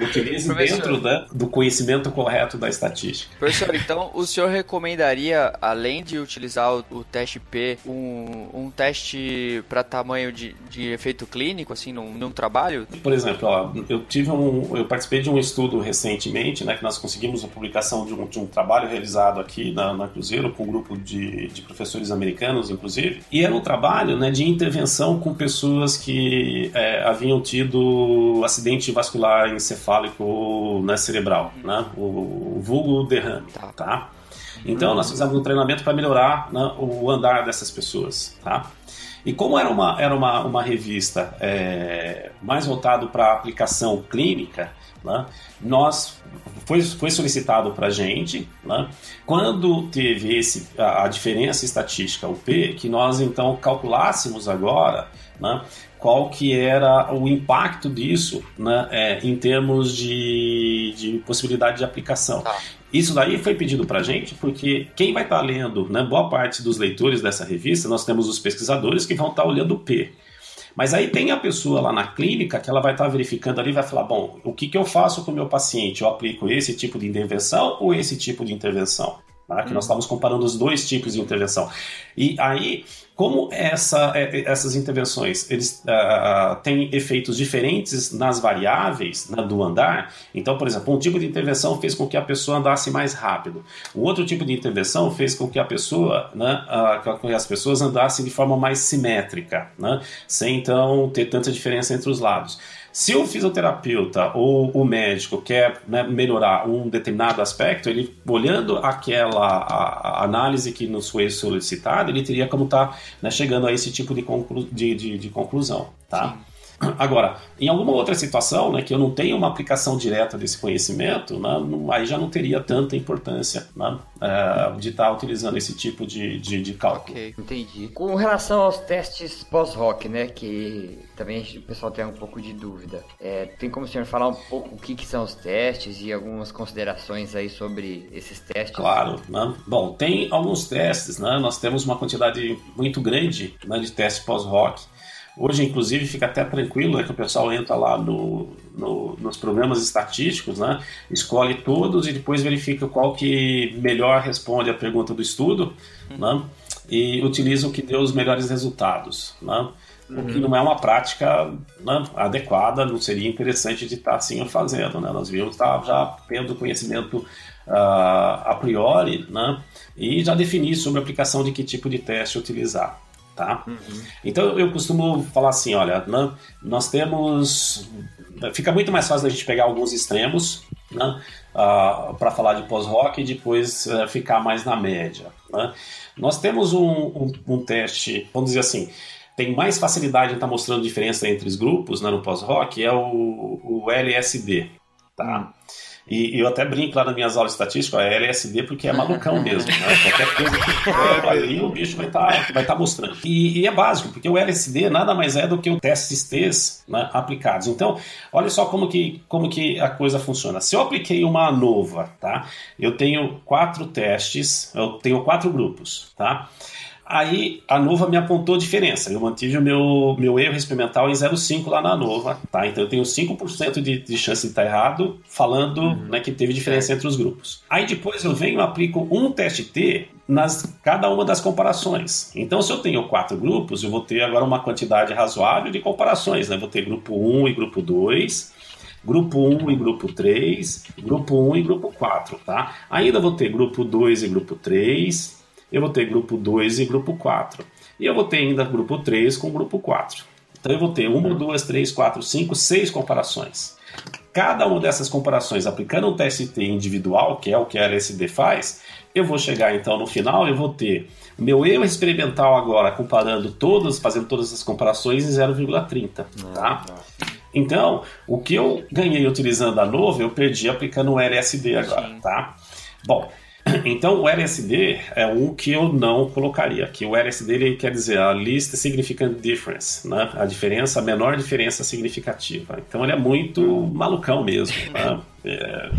Utilize dentro da, do conhecimento correto da estatística. Professor, então o senhor recomendaria, além de utilizar o, o teste P, um, um teste para tamanho de, de efeito clínico, assim, num, num trabalho? Por exemplo, ó, eu tive um, eu participei de um estudo recentemente, né, que nós conseguimos a publicação de um, de um trabalho realizado aqui na, na Cruzeiro com um grupo de, de professores americanos, inclusive, e era um trabalho, né, de intervenção com pessoas que é, haviam tido acidente vascular vascular encefálico né, cerebral, né? o, o vulgo derrame. Tá. tá? Então nós fizemos um treinamento para melhorar né, o andar dessas pessoas. Tá? E como era uma, era uma, uma revista é, mais voltado para aplicação clínica, né, nós foi, foi solicitado para a gente, né, quando teve esse, a, a, diferença estatística, o P, que nós então calculássemos agora né, qual que era o impacto disso né, é, em termos de, de possibilidade de aplicação. Tá. Isso daí foi pedido para a gente porque quem vai estar tá lendo, né, boa parte dos leitores dessa revista, nós temos os pesquisadores que vão estar tá olhando o P. Mas aí tem a pessoa lá na clínica que ela vai estar tá verificando ali vai falar: bom, o que, que eu faço com o meu paciente? Eu aplico esse tipo de intervenção ou esse tipo de intervenção? Tá? Que nós estávamos comparando os dois tipos de intervenção. E aí, como essa, é, é, essas intervenções eles uh, têm efeitos diferentes nas variáveis né, do andar, então, por exemplo, um tipo de intervenção fez com que a pessoa andasse mais rápido, o outro tipo de intervenção fez com que a pessoa, né, uh, as pessoas andassem de forma mais simétrica, né, sem então ter tanta diferença entre os lados. Se o fisioterapeuta ou o médico quer né, melhorar um determinado aspecto, ele olhando aquela a, a análise que nos foi solicitada, ele teria como estar tá, né, chegando a esse tipo de, conclu, de, de, de conclusão, tá? Sim. Agora, em alguma outra situação, né, que eu não tenho uma aplicação direta desse conhecimento, né, não, aí já não teria tanta importância né, é, de estar tá utilizando esse tipo de, de, de cálculo. Ok, entendi. Com relação aos testes pós-rock, né, que também o pessoal tem um pouco de dúvida, é, tem como o senhor falar um pouco o que, que, são os testes e algumas considerações aí sobre esses testes? Claro. Né? Bom, tem alguns testes, né, nós temos uma quantidade muito grande né, de testes pós-rock. Hoje, inclusive, fica até tranquilo, é que o pessoal entra lá no, no, nos programas estatísticos, né? escolhe todos e depois verifica qual que melhor responde a pergunta do estudo uhum. né? e utiliza o que deu os melhores resultados. Né? Uhum. O que uhum. não é uma prática né, adequada, não seria interessante de estar assim fazendo. Né? Nós vimos estar já tendo conhecimento uh, a priori né? e já definir sobre a aplicação de que tipo de teste utilizar tá? Uhum. Então eu costumo falar assim, olha, né, nós temos, fica muito mais fácil a gente pegar alguns extremos, né, uh, ah, para falar de pós-rock e depois uh, ficar mais na média. Né? Nós temos um, um, um, teste, vamos dizer assim, tem mais facilidade em estar tá mostrando diferença entre os grupos né, no pós-rock, é o, o LSD, tá? Uhum. E, eu até brinco lá nas minhas aulas de estatística, é LSD porque é malucão mesmo. Né? Qualquer coisa que for ali, o bicho vai estar tá, vai tá mostrando. E, e, é básico, porque o LSD nada mais é do que o testes T's né, aplicados. Então, olha só como que, como que a coisa funciona. Se eu apliquei uma nova, tá? Eu tenho quatro testes, eu tenho quatro grupos, tá? Aí a Nova me apontou diferença. Eu mantive o meu, meu erro experimental em 0,5 lá na Nova, tá? Então eu tenho 5% de, de chance de estar errado, falando uhum. né, que teve diferença entre os grupos. Aí depois eu venho e aplico um teste T nas cada uma das comparações. Então, se eu tenho quatro grupos, eu vou ter agora uma quantidade razoável de comparações. Né? Vou ter grupo 1 e grupo 2, grupo 1 e grupo 3, grupo 1 e grupo 4. Tá? Ainda vou ter grupo 2 e grupo 3, eu vou ter grupo 2 e grupo 4. E eu vou ter ainda grupo 3 com grupo 4. Então eu vou ter uma, duas, três, quatro, cinco, seis comparações. Cada uma dessas comparações, aplicando um TST individual, que é o que a LSD faz, eu vou chegar então no final, eu vou ter o meu erro experimental agora, comparando todas, fazendo todas as comparações em 0,30. Tá? Então, o que eu ganhei utilizando a nova, eu perdi aplicando o LSD agora. Tá? Bom, então o LSD é um que eu não colocaria. Que o LSD ele quer dizer a least significant difference, né? A diferença, a menor diferença significativa. Então ele é muito malucão mesmo. Né? É...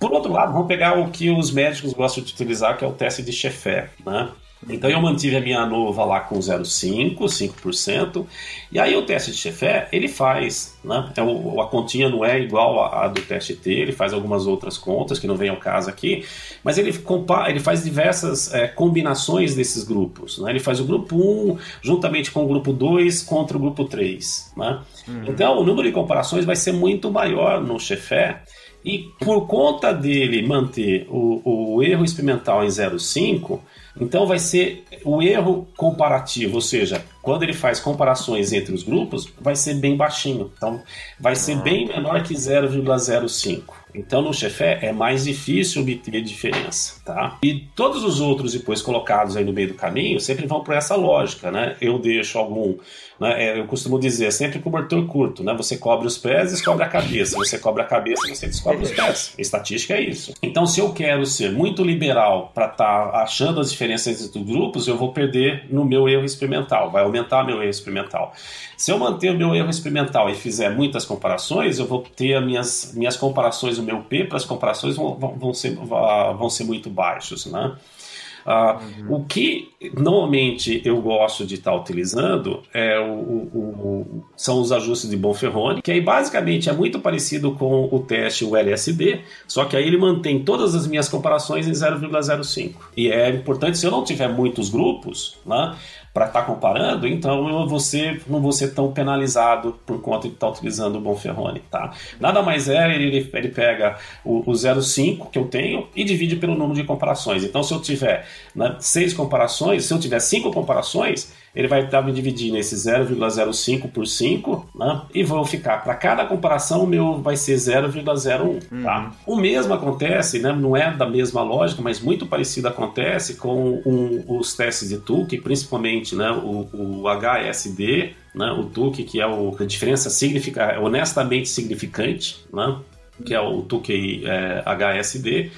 Por outro lado, vamos pegar o que os médicos gostam de utilizar, que é o teste de Sheffer, né? Então eu mantive a minha nova lá com 0,5, 5%. E aí o teste de Chefé, ele faz, né? É o, a continha não é igual a, do teste T, ele faz algumas outras contas que não vem ao caso aqui, mas ele, compara, ele faz diversas é, combinações desses grupos. Né? Ele faz o grupo 1 juntamente com o grupo 2 contra o grupo 3. Né? Uhum. Então o número de comparações vai ser muito maior no Chefé. E por conta dele manter o, o erro experimental em 0,5, então vai ser o erro comparativo, ou seja, quando ele faz comparações entre os grupos, vai ser bem baixinho. Então vai ser bem menor que 0,05. Então no Chefé é mais difícil obter diferença, tá? E todos os outros depois colocados aí no meio do caminho sempre vão por essa lógica, né? Eu deixo algum né? É, eu costumo dizer, é sempre cobertor curto, né? Você cobre os pés e descobre a cabeça. Você cobre a cabeça e você descobre os pés. Estatística é isso. Então, se eu quero ser muito liberal para estar tá achando as diferenças entre os grupos, eu vou perder no meu erro experimental, vai aumentar meu erro experimental. Se eu manter o meu erro experimental e fizer muitas comparações, eu vou ter as minhas, minhas comparações, o meu P para as comparações vão, vão, ser, vão ser muito baixos, né? Ah, uhum. O que normalmente eu gosto de estar tá utilizando é o, o, o, são os ajustes de Bonferroni, que aí basicamente é muito parecido com o teste o LSD, só que aí ele mantém todas as minhas comparações em 0,05. E é importante, se eu não tiver muitos grupos, né, para estar tá comparando, então eu não vou ser tão penalizado por conta de estar tá utilizando o Bonferroni, tá? Nada mais é, ele, ele pega o, o 0,5 que eu tenho e divide pelo número de comparações. Então, se eu tiver né, seis comparações, se eu tiver cinco comparações, ele vai estar me dividindo esse 0,05 por 5, né? E vou ficar, para cada comparação, o meu vai ser 0,01, uhum. tá? O mesmo acontece, né? Não é da mesma lógica, mas muito parecido acontece com um, os testes de Tukey, principalmente, né? O, o HSD, né? O Tukey, que é o, a diferença significa, honestamente significante, né? Que é o Tukey é, HSD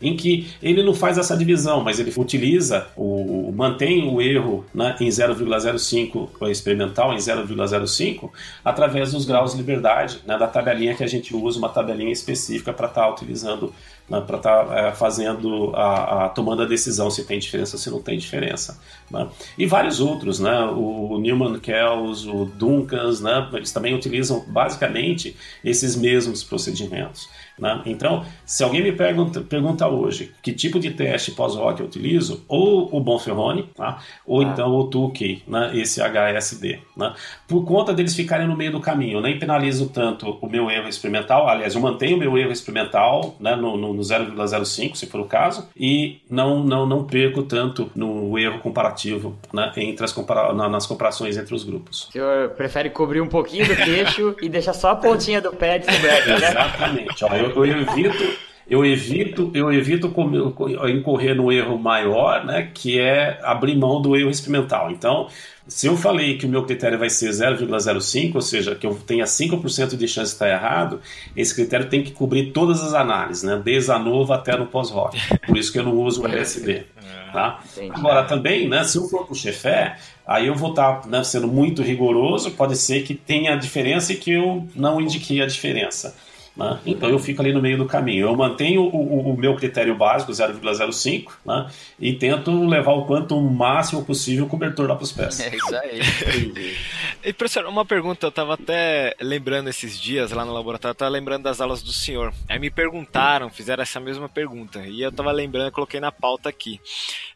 em que ele não faz essa divisão, mas ele utiliza, o, mantém o erro né, em 0,05 experimental, em 0,05, através dos graus de liberdade, né, da tabelinha que a gente usa, uma tabelinha específica para estar tá utilizando né, para estar tá, é, fazendo a, a, tomando a decisão se tem diferença ou se não tem diferença. Né? E vários outros, né? o Newman Kells, o Duncans, né? eles também utilizam basicamente esses mesmos procedimentos. Né? Então, se alguém me pergunta, pergunta hoje que tipo de teste pós-rock eu utilizo, ou o Bonferroni, tá? ou ah. então o Tukey, né? esse HSD. Né? Por conta deles ficarem no meio do caminho, eu nem penalizo tanto o meu erro experimental, aliás, eu mantenho o meu erro experimental né? no, no, no 0,05, se for o caso, e não, não, não perco tanto no erro comparativo né? entre as compara nas comparações entre os grupos. O senhor prefere cobrir um pouquinho do queixo e deixar só a pontinha do pé descoberta, né? Exatamente. Ó, eu eu, evito eu evito eu evito incorrer no erro maior, né, que é abrir mão do erro experimental. Então, se eu falei que o meu critério vai ser 0,05, ou seja, que eu tenha 5% de chance de estar errado, esse critério tem que cobrir todas as análises, né, desde a nova até no pós-rock. Por isso que eu não uso o LSD. Tá? Agora, também, né, se eu for para o chefé, aí eu vou estar né, sendo muito rigoroso, pode ser que tenha diferença e que eu não indiquei a diferença. Né? Então eu fico ali no meio do caminho. Eu mantenho o, o, o meu critério básico, 0,05, né? e tento levar o quanto máximo possível o cobertor lá para os pés. É isso aí. e professor, uma pergunta, eu estava até lembrando esses dias lá no laboratório, estava lembrando das aulas do senhor. Aí me perguntaram, fizeram essa mesma pergunta, e eu estava lembrando, coloquei na pauta aqui.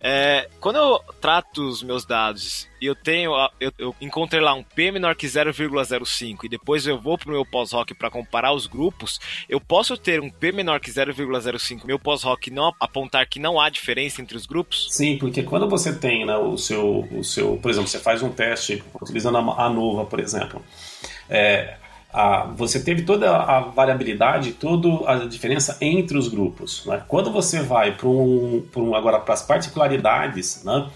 É, quando eu trato os meus dados e eu tenho, eu, eu, encontrei lá um P menor que 0,05 e depois eu vou pro meu pós-rock para comparar os grupos, eu posso ter um P menor que 0,05, meu pós-rock não apontar que não há diferença entre os grupos? Sim, porque quando você tem né, o, seu, o seu, por exemplo, você faz um teste utilizando a, a Nova, por exemplo, é, a, você teve toda a variabilidade, toda a diferença entre os grupos. Né? Quando você vai para um, um, agora para as particularidades, né?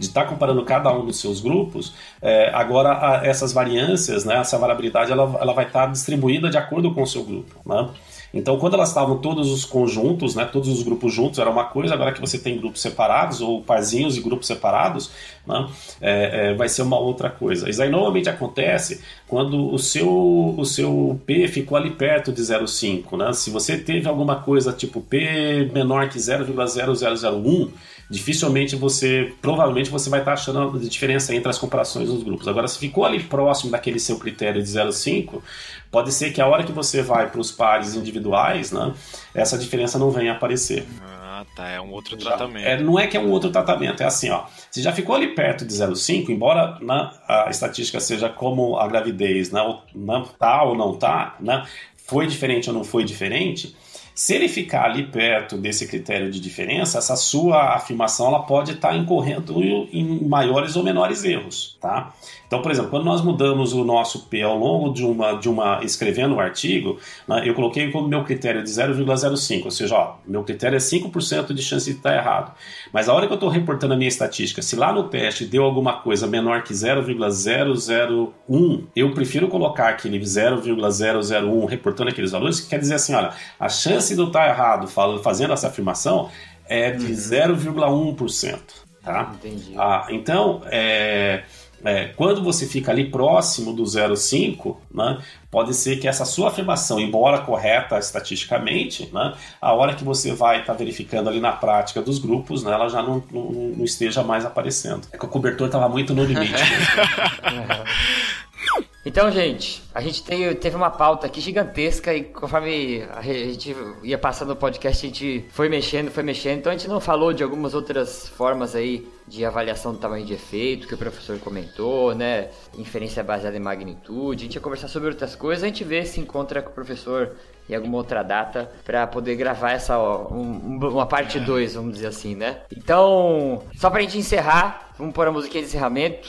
De estar tá comparando cada um dos seus grupos, é, agora a, essas variâncias, né? essa variabilidade, ela, ela vai estar tá distribuída de acordo com o seu grupo. Né? Então, quando elas estavam todos os conjuntos, né, todos os grupos juntos, era uma coisa, agora que você tem grupos separados, ou parzinhos e grupos separados, né, é, é, vai ser uma outra coisa. Isso aí normalmente acontece quando o seu, o seu P ficou ali perto de 0,5. Né? Se você teve alguma coisa tipo P menor que 0,0001, dificilmente você, provavelmente você vai estar achando a diferença entre as comparações dos grupos. Agora, se ficou ali próximo daquele seu critério de 0,5, pode ser que a hora que você vai para os pares individuais, né, essa diferença não venha a aparecer. Ah, tá. É um outro tratamento. É, não é que é um outro tratamento, é assim, ó. Se já ficou ali perto de 0,5, embora né, a estatística seja como a gravidez, né, não tá ou não tá, né, foi diferente ou não foi diferente, se ele ficar ali perto desse critério de diferença, essa sua afirmação ela pode estar incorrendo em maiores ou menores erros, tá? Então, por exemplo, quando nós mudamos o nosso P ao longo de uma, de uma escrevendo o um artigo, né, eu coloquei como meu critério de 0,05, ou seja, ó, meu critério é 5% de chance de estar errado. Mas a hora que eu estou reportando a minha estatística, se lá no teste deu alguma coisa menor que 0,001, eu prefiro colocar aquele 0,001 reportando aqueles valores, que quer dizer assim, olha, a chance de eu estar errado fazendo essa afirmação é de uhum. 0,1%. Tá? Entendi. Ah, então, é, é, quando você fica ali próximo do 0,5, né, pode ser que essa sua afirmação, embora correta estatisticamente, né, a hora que você vai estar tá verificando ali na prática dos grupos, né, ela já não, não, não esteja mais aparecendo. É que o cobertor estava muito no limite. Então, gente, a gente teve, uma pauta aqui gigantesca e conforme a gente ia passando o podcast, a gente foi mexendo, foi mexendo. Então a gente não falou de algumas outras formas aí de avaliação do tamanho de efeito que o professor comentou, né? Inferência baseada em magnitude. A gente ia conversar sobre outras coisas, a gente vê se encontra com o professor em alguma outra data para poder gravar essa ó, um, uma parte 2, vamos dizer assim, né? Então, só pra gente encerrar, vamos pôr a musiquinha de encerramento.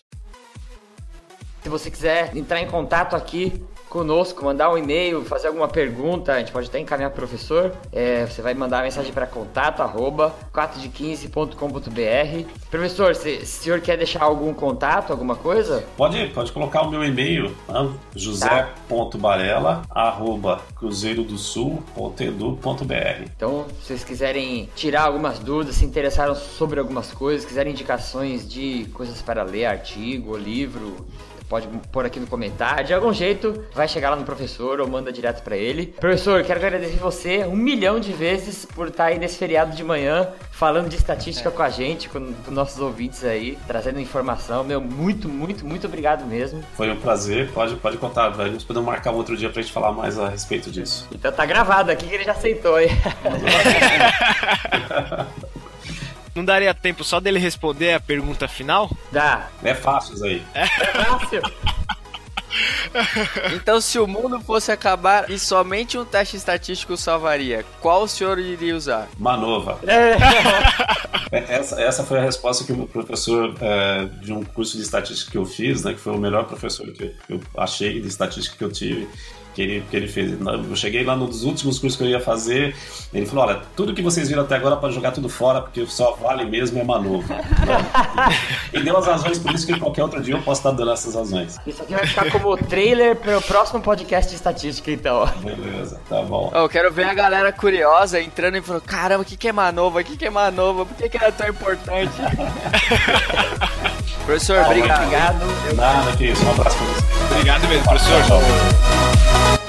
Se você quiser entrar em contato aqui conosco, mandar um e-mail, fazer alguma pergunta, a gente pode até encaminhar para o professor. É, você vai mandar a mensagem para contato arroba 4de15.com.br. Professor, se, se o senhor quer deixar algum contato, alguma coisa? Pode, pode colocar o meu e-mail, né? josé.barela arroba cruzeirodosul.edu.br Então, se vocês quiserem tirar algumas dúvidas, se interessaram sobre algumas coisas, quiserem indicações de coisas para ler, artigo, livro, pode pôr aqui no comentário. De algum jeito, vai chegar lá no professor ou manda direto para ele. Professor, quero agradecer você um milhão de vezes por estar aí nesse feriado de manhã falando de estatística é. com a gente, com, com, nossos ouvintes aí, trazendo informação. Meu, muito, muito, muito obrigado mesmo. Foi um prazer. Pode, pode contar, velho. Nós podemos marcar um outro dia pra gente falar mais a respeito disso. Então tá gravado aqui que ele já aceitou aí. Não daria tempo só dele responder a pergunta final? Dá. É fácil isso aí. É, é fácil. então, se o mundo fosse acabar e somente um teste estatístico salvaria, qual o senhor iria usar? Manova. É. é. essa, essa foi a resposta que o professor é, de um curso de estatística que eu fiz, né, que foi o melhor professor que eu achei de estatística que eu tive, que ele, que ele fez. Eu cheguei lá nos últimos cursos que eu ia fazer, ele falou: olha, tudo que vocês viram até agora pode jogar tudo fora, porque só vale mesmo é Manova. e deu as razões, por isso que qualquer outro dia eu posso estar dando essas razões. Isso aqui vai ficar como trailer para o próximo podcast de estatística, então. Beleza, tá bom. Eu quero ver a galera curiosa entrando e falando: caramba, o que, que é Manova? O que, que é Manova? Por que, que era tão importante? professor, obrigado. Nada, que isso. Um abraço pra você. Obrigado mesmo, professor. Tchau, tchau.